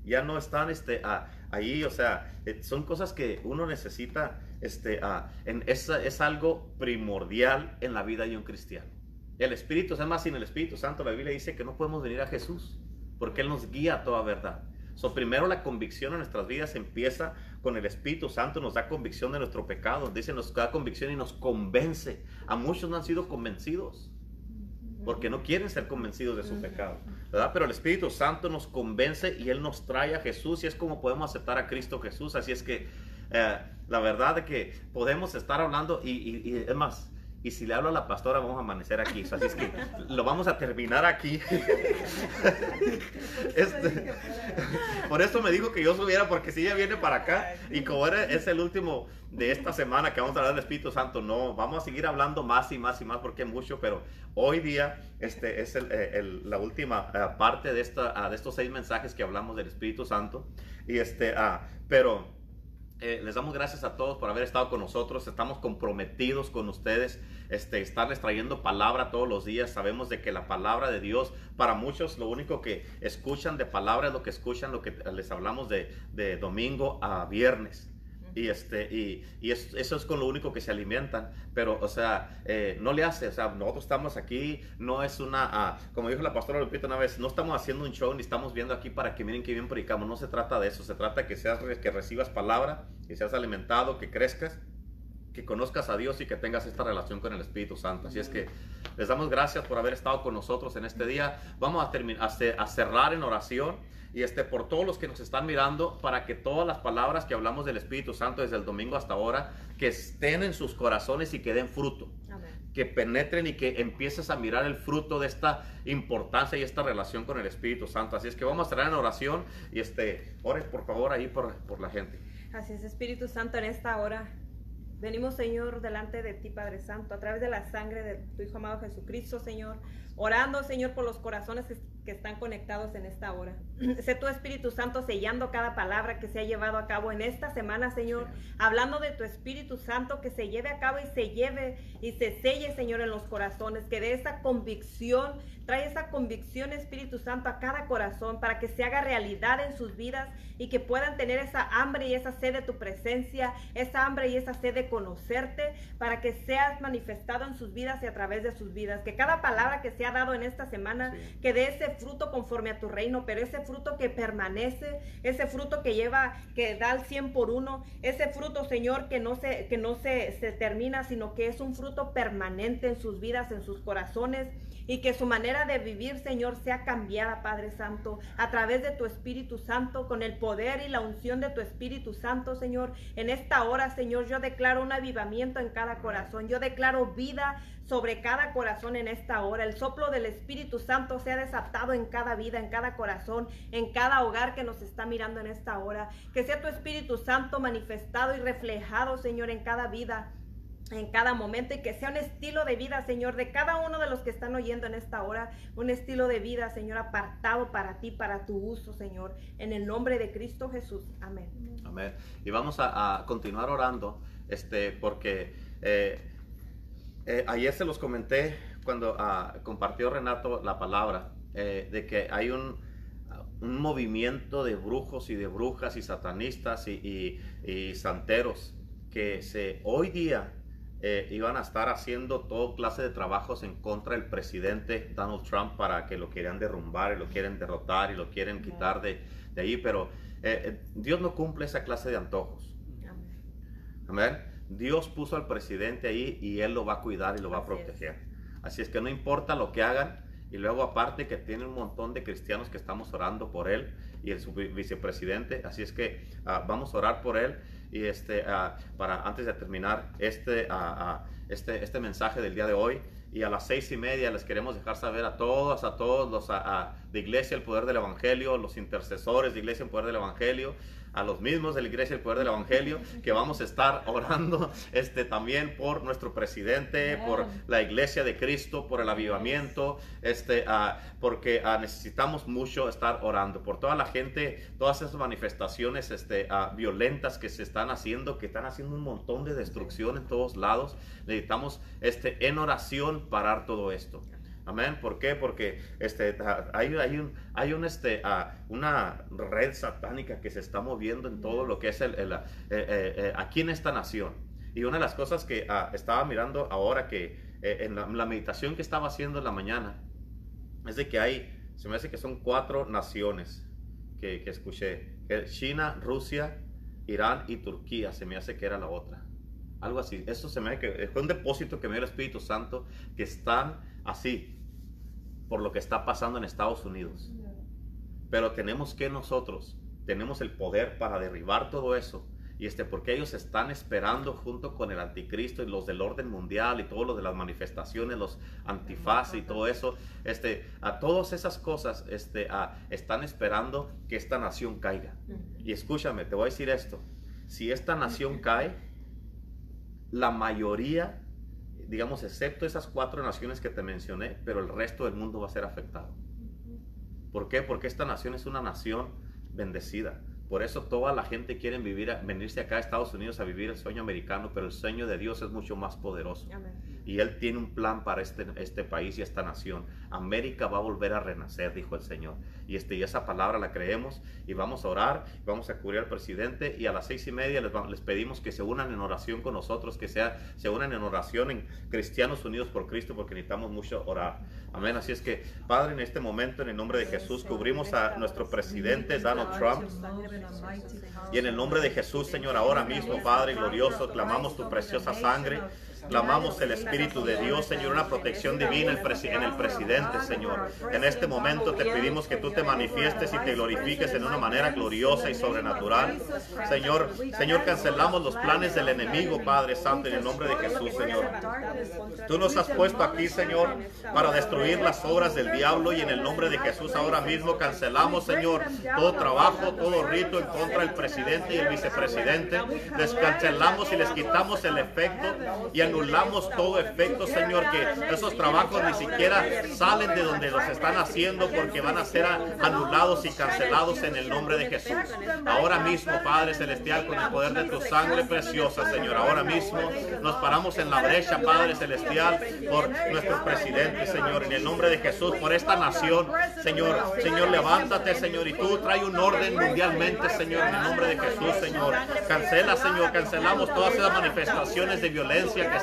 ya no están este, ahí, o sea, eh, son cosas que uno necesita, este, en, es, es algo primordial en la vida de un cristiano. El Espíritu, además, sin el Espíritu Santo, la Biblia dice que no podemos venir a Jesús, porque Él nos guía a toda verdad. So, primero la convicción en nuestras vidas empieza con el Espíritu Santo, nos da convicción de nuestro pecado, dice, nos da convicción y nos convence. A muchos no han sido convencidos, porque no quieren ser convencidos de su pecado, ¿verdad? Pero el Espíritu Santo nos convence y Él nos trae a Jesús y es como podemos aceptar a Cristo Jesús. Así es que eh, la verdad de que podemos estar hablando y, y es más, y si le hablo a la pastora, vamos a amanecer aquí. así es que lo vamos a terminar aquí. Este, por eso me dijo que yo subiera, porque si ella viene para acá, y como es el último de esta semana que vamos a hablar del Espíritu Santo, no, vamos a seguir hablando más y más y más, porque mucho, pero hoy día este es eh, la última eh, parte de, esta, ah, de estos seis mensajes que hablamos del Espíritu Santo. Y este, ah, pero eh, les damos gracias a todos por haber estado con nosotros. Estamos comprometidos con ustedes, este, estarles trayendo palabra todos los días. Sabemos de que la palabra de Dios, para muchos, lo único que escuchan de palabra es lo que escuchan, lo que les hablamos de, de domingo a viernes. Y, este, y, y eso es con lo único que se alimentan, pero, o sea, eh, no le hace, o sea, nosotros estamos aquí, no es una, ah, como dijo la pastora Lupita una vez, no estamos haciendo un show ni estamos viendo aquí para que miren qué bien predicamos, no se trata de eso, se trata que, seas, que recibas palabra, que seas alimentado, que crezcas que conozcas a Dios y que tengas esta relación con el Espíritu Santo. Así es que les damos gracias por haber estado con nosotros en este día. Vamos a, terminar, a cerrar en oración y este, por todos los que nos están mirando, para que todas las palabras que hablamos del Espíritu Santo desde el domingo hasta ahora, que estén en sus corazones y que den fruto. Que penetren y que empieces a mirar el fruto de esta importancia y esta relación con el Espíritu Santo. Así es que vamos a estar en oración y este, ores por favor ahí por, por la gente. Así es, Espíritu Santo, en esta hora Venimos, Señor, delante de ti, Padre Santo, a través de la sangre de tu Hijo amado Jesucristo, Señor, orando, Señor, por los corazones que, están conectados en esta hora. sé tu Espíritu Santo sellando cada palabra que se ha llevado a cabo en esta semana, Señor, hablando de tu Espíritu Santo que se lleve a cabo y se lleve y se selle, Señor, en los corazones, que dé esa convicción Trae esa convicción, Espíritu Santo, a cada corazón para que se haga realidad en sus vidas y que puedan tener esa hambre y esa sed de tu presencia, esa hambre y esa sed de conocerte, para que seas manifestado en sus vidas y a través de sus vidas. Que cada palabra que se ha dado en esta semana, que dé ese fruto conforme a tu reino, pero ese fruto que permanece, ese fruto que lleva, que da el 100 por uno, ese fruto, Señor, que no se, que no se, se termina, sino que es un fruto permanente en sus vidas, en sus corazones y que su manera de vivir, Señor, sea cambiada, Padre Santo, a través de tu Espíritu Santo, con el poder y la unción de tu Espíritu Santo, Señor. En esta hora, Señor, yo declaro un avivamiento en cada corazón. Yo declaro vida sobre cada corazón en esta hora. El soplo del Espíritu Santo sea desatado en cada vida, en cada corazón, en cada hogar que nos está mirando en esta hora. Que sea tu Espíritu Santo manifestado y reflejado, Señor, en cada vida en cada momento y que sea un estilo de vida, Señor, de cada uno de los que están oyendo en esta hora, un estilo de vida, Señor, apartado para ti, para tu uso, Señor, en el nombre de Cristo Jesús. Amén. Amén. Y vamos a, continuar orando, este, porque eh, eh, ayer se los comenté cuando ah, compartió Renato la palabra, eh, de que hay un, un movimiento de brujos y de brujas y satanistas y, y santeros que se hoy día eh, iban a estar haciendo todo clase de trabajos en contra del presidente Donald Trump para que lo quieran derrumbar y lo quieren derrotar y lo quieren quitar de, de ahí, pero eh, eh, Dios no cumple esa clase de antojos. Amén. Dios puso al presidente ahí y Él lo va a cuidar y lo va a proteger. Así es que no importa lo que hagan, y luego aparte que tiene un montón de cristianos que estamos orando por él y el vicepresidente. Así es que ah, vamos a orar por él y este, ah, para antes de terminar este, ah, ah, este, este mensaje del día de hoy, y a las seis y media les queremos dejar saber a todos, a todos los de Iglesia el Poder del Evangelio, los intercesores de Iglesia el Poder del Evangelio, a los mismos de la iglesia el poder del evangelio que vamos a estar orando este también por nuestro presidente por la iglesia de Cristo por el avivamiento este ah, porque ah, necesitamos mucho estar orando por toda la gente todas esas manifestaciones este ah, violentas que se están haciendo que están haciendo un montón de destrucción en todos lados. Necesitamos este en oración parar todo esto Amén. ¿Por qué? Porque este, hay, hay, un, hay un, este, uh, una red satánica que se está moviendo en todo lo que es el, el eh, eh, eh, aquí en esta nación. Y una de las cosas que uh, estaba mirando ahora que en la, la, meditación que estaba haciendo en la mañana es de que hay, se me hace que son cuatro naciones que, que escuché. China, Rusia, Irán y Turquía. Se me hace que era la otra. Algo así. Eso se me hace que fue un depósito que me dio el Espíritu Santo que están así por lo que está pasando en Estados Unidos. Pero tenemos que nosotros, tenemos el poder para derribar todo eso. Y este, porque ellos están esperando junto con el anticristo y los del orden mundial y todo lo de las manifestaciones, los antifaz y todo eso, este, a todas esas cosas, este, a, están esperando que esta nación caiga. Y escúchame, te voy a decir esto, si esta nación cae, la mayoría digamos, excepto esas cuatro naciones que te mencioné, pero el resto del mundo va a ser afectado. ¿Por qué? Porque esta nación es una nación bendecida. Por eso toda la gente quiere vivir, venirse acá a Estados Unidos a vivir el sueño americano, pero el sueño de Dios es mucho más poderoso. Y Él tiene un plan para este, este país y esta nación. América va a volver a renacer, dijo el Señor. Y, este, y esa palabra la creemos y vamos a orar, vamos a cubrir al presidente y a las seis y media les, les pedimos que se unan en oración con nosotros, que sea, se unan en oración en Cristianos Unidos por Cristo, porque necesitamos mucho orar. Amén. Así es que, Padre, en este momento, en el nombre de Jesús, cubrimos a nuestro presidente Donald Trump. Y en el nombre de Jesús, Señor, ahora mismo, Padre glorioso, clamamos tu preciosa sangre. Clamamos el Espíritu de Dios, Señor, una protección divina en el presidente, Señor. En este momento te pedimos que tú te manifiestes y te glorifiques en una manera gloriosa y sobrenatural. Señor, Señor, cancelamos los planes del enemigo, Padre Santo, en el nombre de Jesús, Señor. Tú nos has puesto aquí, Señor, para destruir las obras del diablo y en el nombre de Jesús ahora mismo cancelamos, Señor, todo trabajo, todo rito en contra del presidente y el vicepresidente. Les cancelamos y les quitamos el efecto y en anulamos todo efecto, Señor, que esos trabajos ni siquiera salen de donde los están haciendo porque van a ser anulados y cancelados en el nombre de Jesús. Ahora mismo, Padre Celestial, con el poder de tu sangre preciosa, Señor, ahora mismo nos paramos en la brecha, Padre Celestial, por nuestro presidente, Señor, en el nombre de Jesús, por esta nación, Señor, Señor, levántate, Señor, y tú trae un orden mundialmente, Señor, en el nombre de Jesús, Señor. Cancela, Señor, cancelamos todas esas manifestaciones de violencia que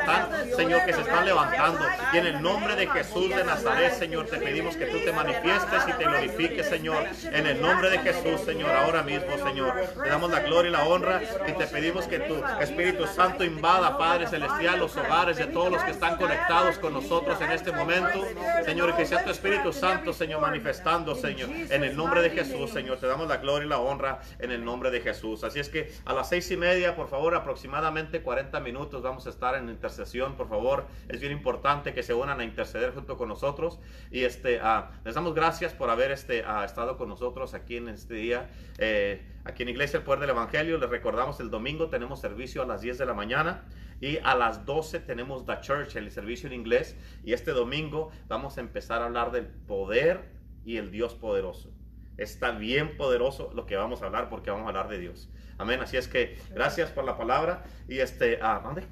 Señor, que se están levantando. Y en el nombre de Jesús de Nazaret, Señor, te pedimos que tú te manifiestes y te glorifiques, Señor. En el nombre de Jesús, Señor, ahora mismo, Señor. Te damos la gloria y la honra y te pedimos que tu Espíritu Santo invada, Padre Celestial, los hogares de todos los que están conectados con nosotros en este momento. Señor, y que sea tu Espíritu Santo, Señor, manifestando, Señor. En el nombre de Jesús, Señor, te damos la gloria y la honra en el nombre de Jesús. Así es que a las seis y media, por favor, aproximadamente 40 minutos vamos a estar en intercesión, por favor. Es bien importante que se unan a interceder junto con nosotros. Y este, uh, les damos gracias por haber este, uh, estado con nosotros aquí en este día. Eh, aquí en Iglesia El Poder del Evangelio, les recordamos el domingo tenemos servicio a las 10 de la mañana. Y a las 12 tenemos The Church, el servicio en inglés. Y este domingo vamos a empezar a hablar del poder y el Dios poderoso. Está bien poderoso lo que vamos a hablar porque vamos a hablar de Dios. Amén. Así es que gracias por la palabra. Y este, ah, ¿dónde?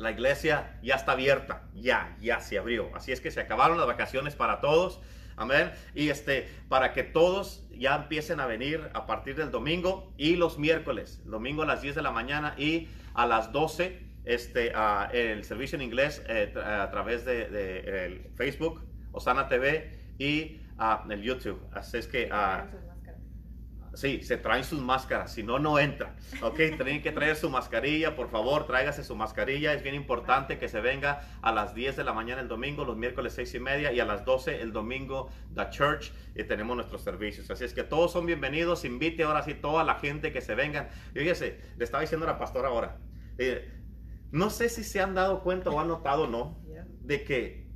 La iglesia ya está abierta, ya, ya se abrió. Así es que se acabaron las vacaciones para todos. Amén. Y este, para que todos ya empiecen a venir a partir del domingo y los miércoles, domingo a las 10 de la mañana y a las 12, este, el servicio en inglés eh, a través de, Facebook, Osana TV y el YouTube. Así es que Sí, se traen sus máscaras, si no, no entra. Ok, tienen que traer su mascarilla, por favor, tráigase su mascarilla. Es bien importante que se venga a las 10 de la mañana el domingo, los miércoles 6 y media y a las 12 el domingo, The Church, y tenemos nuestros servicios. Así es que todos son bienvenidos. Invite ahora sí toda la gente que se vengan. Fíjese, le estaba diciendo a la pastora ahora, eh, no sé si se han dado cuenta o han notado o no, de que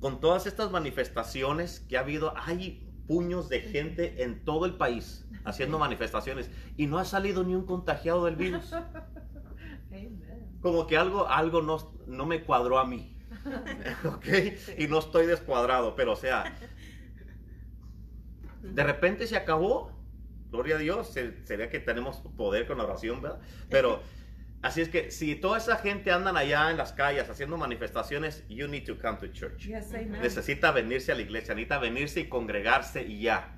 con todas estas manifestaciones que ha habido, hay puños de gente en todo el país haciendo manifestaciones y no ha salido ni un contagiado del virus. Como que algo, algo no, no me cuadró a mí. ¿Ok? Y no estoy descuadrado, pero o sea, de repente se acabó. Gloria a Dios, sería que tenemos poder con la oración, ¿verdad? Pero así es que si toda esa gente andan allá en las calles haciendo manifestaciones, you need to come to church. Necesita venirse a la iglesia, necesita venirse y congregarse y ya.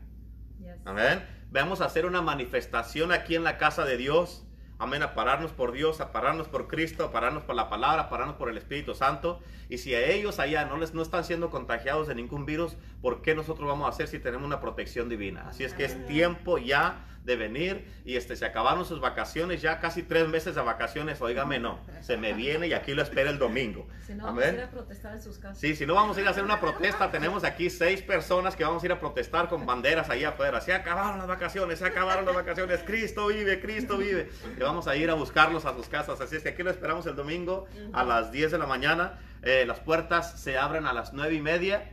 Amén. Vamos a hacer una manifestación aquí en la casa de Dios Amén, a pararnos por Dios, a pararnos por Cristo, a pararnos por la palabra, a pararnos por el Espíritu Santo. Y si a ellos allá no les no están siendo contagiados de ningún virus, ¿por qué nosotros vamos a hacer si tenemos una protección divina? Así es que es tiempo ya de venir y este, se acabaron sus vacaciones, ya casi tres meses de vacaciones, oígame, no, se me viene y aquí lo espera el domingo. Si no, vamos a ir a protestar en sus casas. Sí, si no vamos a ir a hacer una protesta, tenemos aquí seis personas que vamos a ir a protestar con banderas ahí afuera. Se acabaron las vacaciones, se acabaron las vacaciones, Cristo vive, Cristo vive. Y vamos a ir a buscarlos a sus casas. Así es que aquí lo esperamos el domingo a las 10 de la mañana. Eh, las puertas se abren a las nueve y media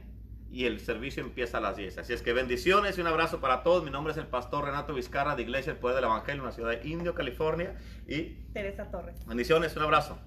y el servicio empieza a las 10. Así es que bendiciones y un abrazo para todos. Mi nombre es el pastor Renato Vizcarra de Iglesia El Poder del Evangelio en la ciudad de Indio, California. Y Teresa Torres. Bendiciones, un abrazo.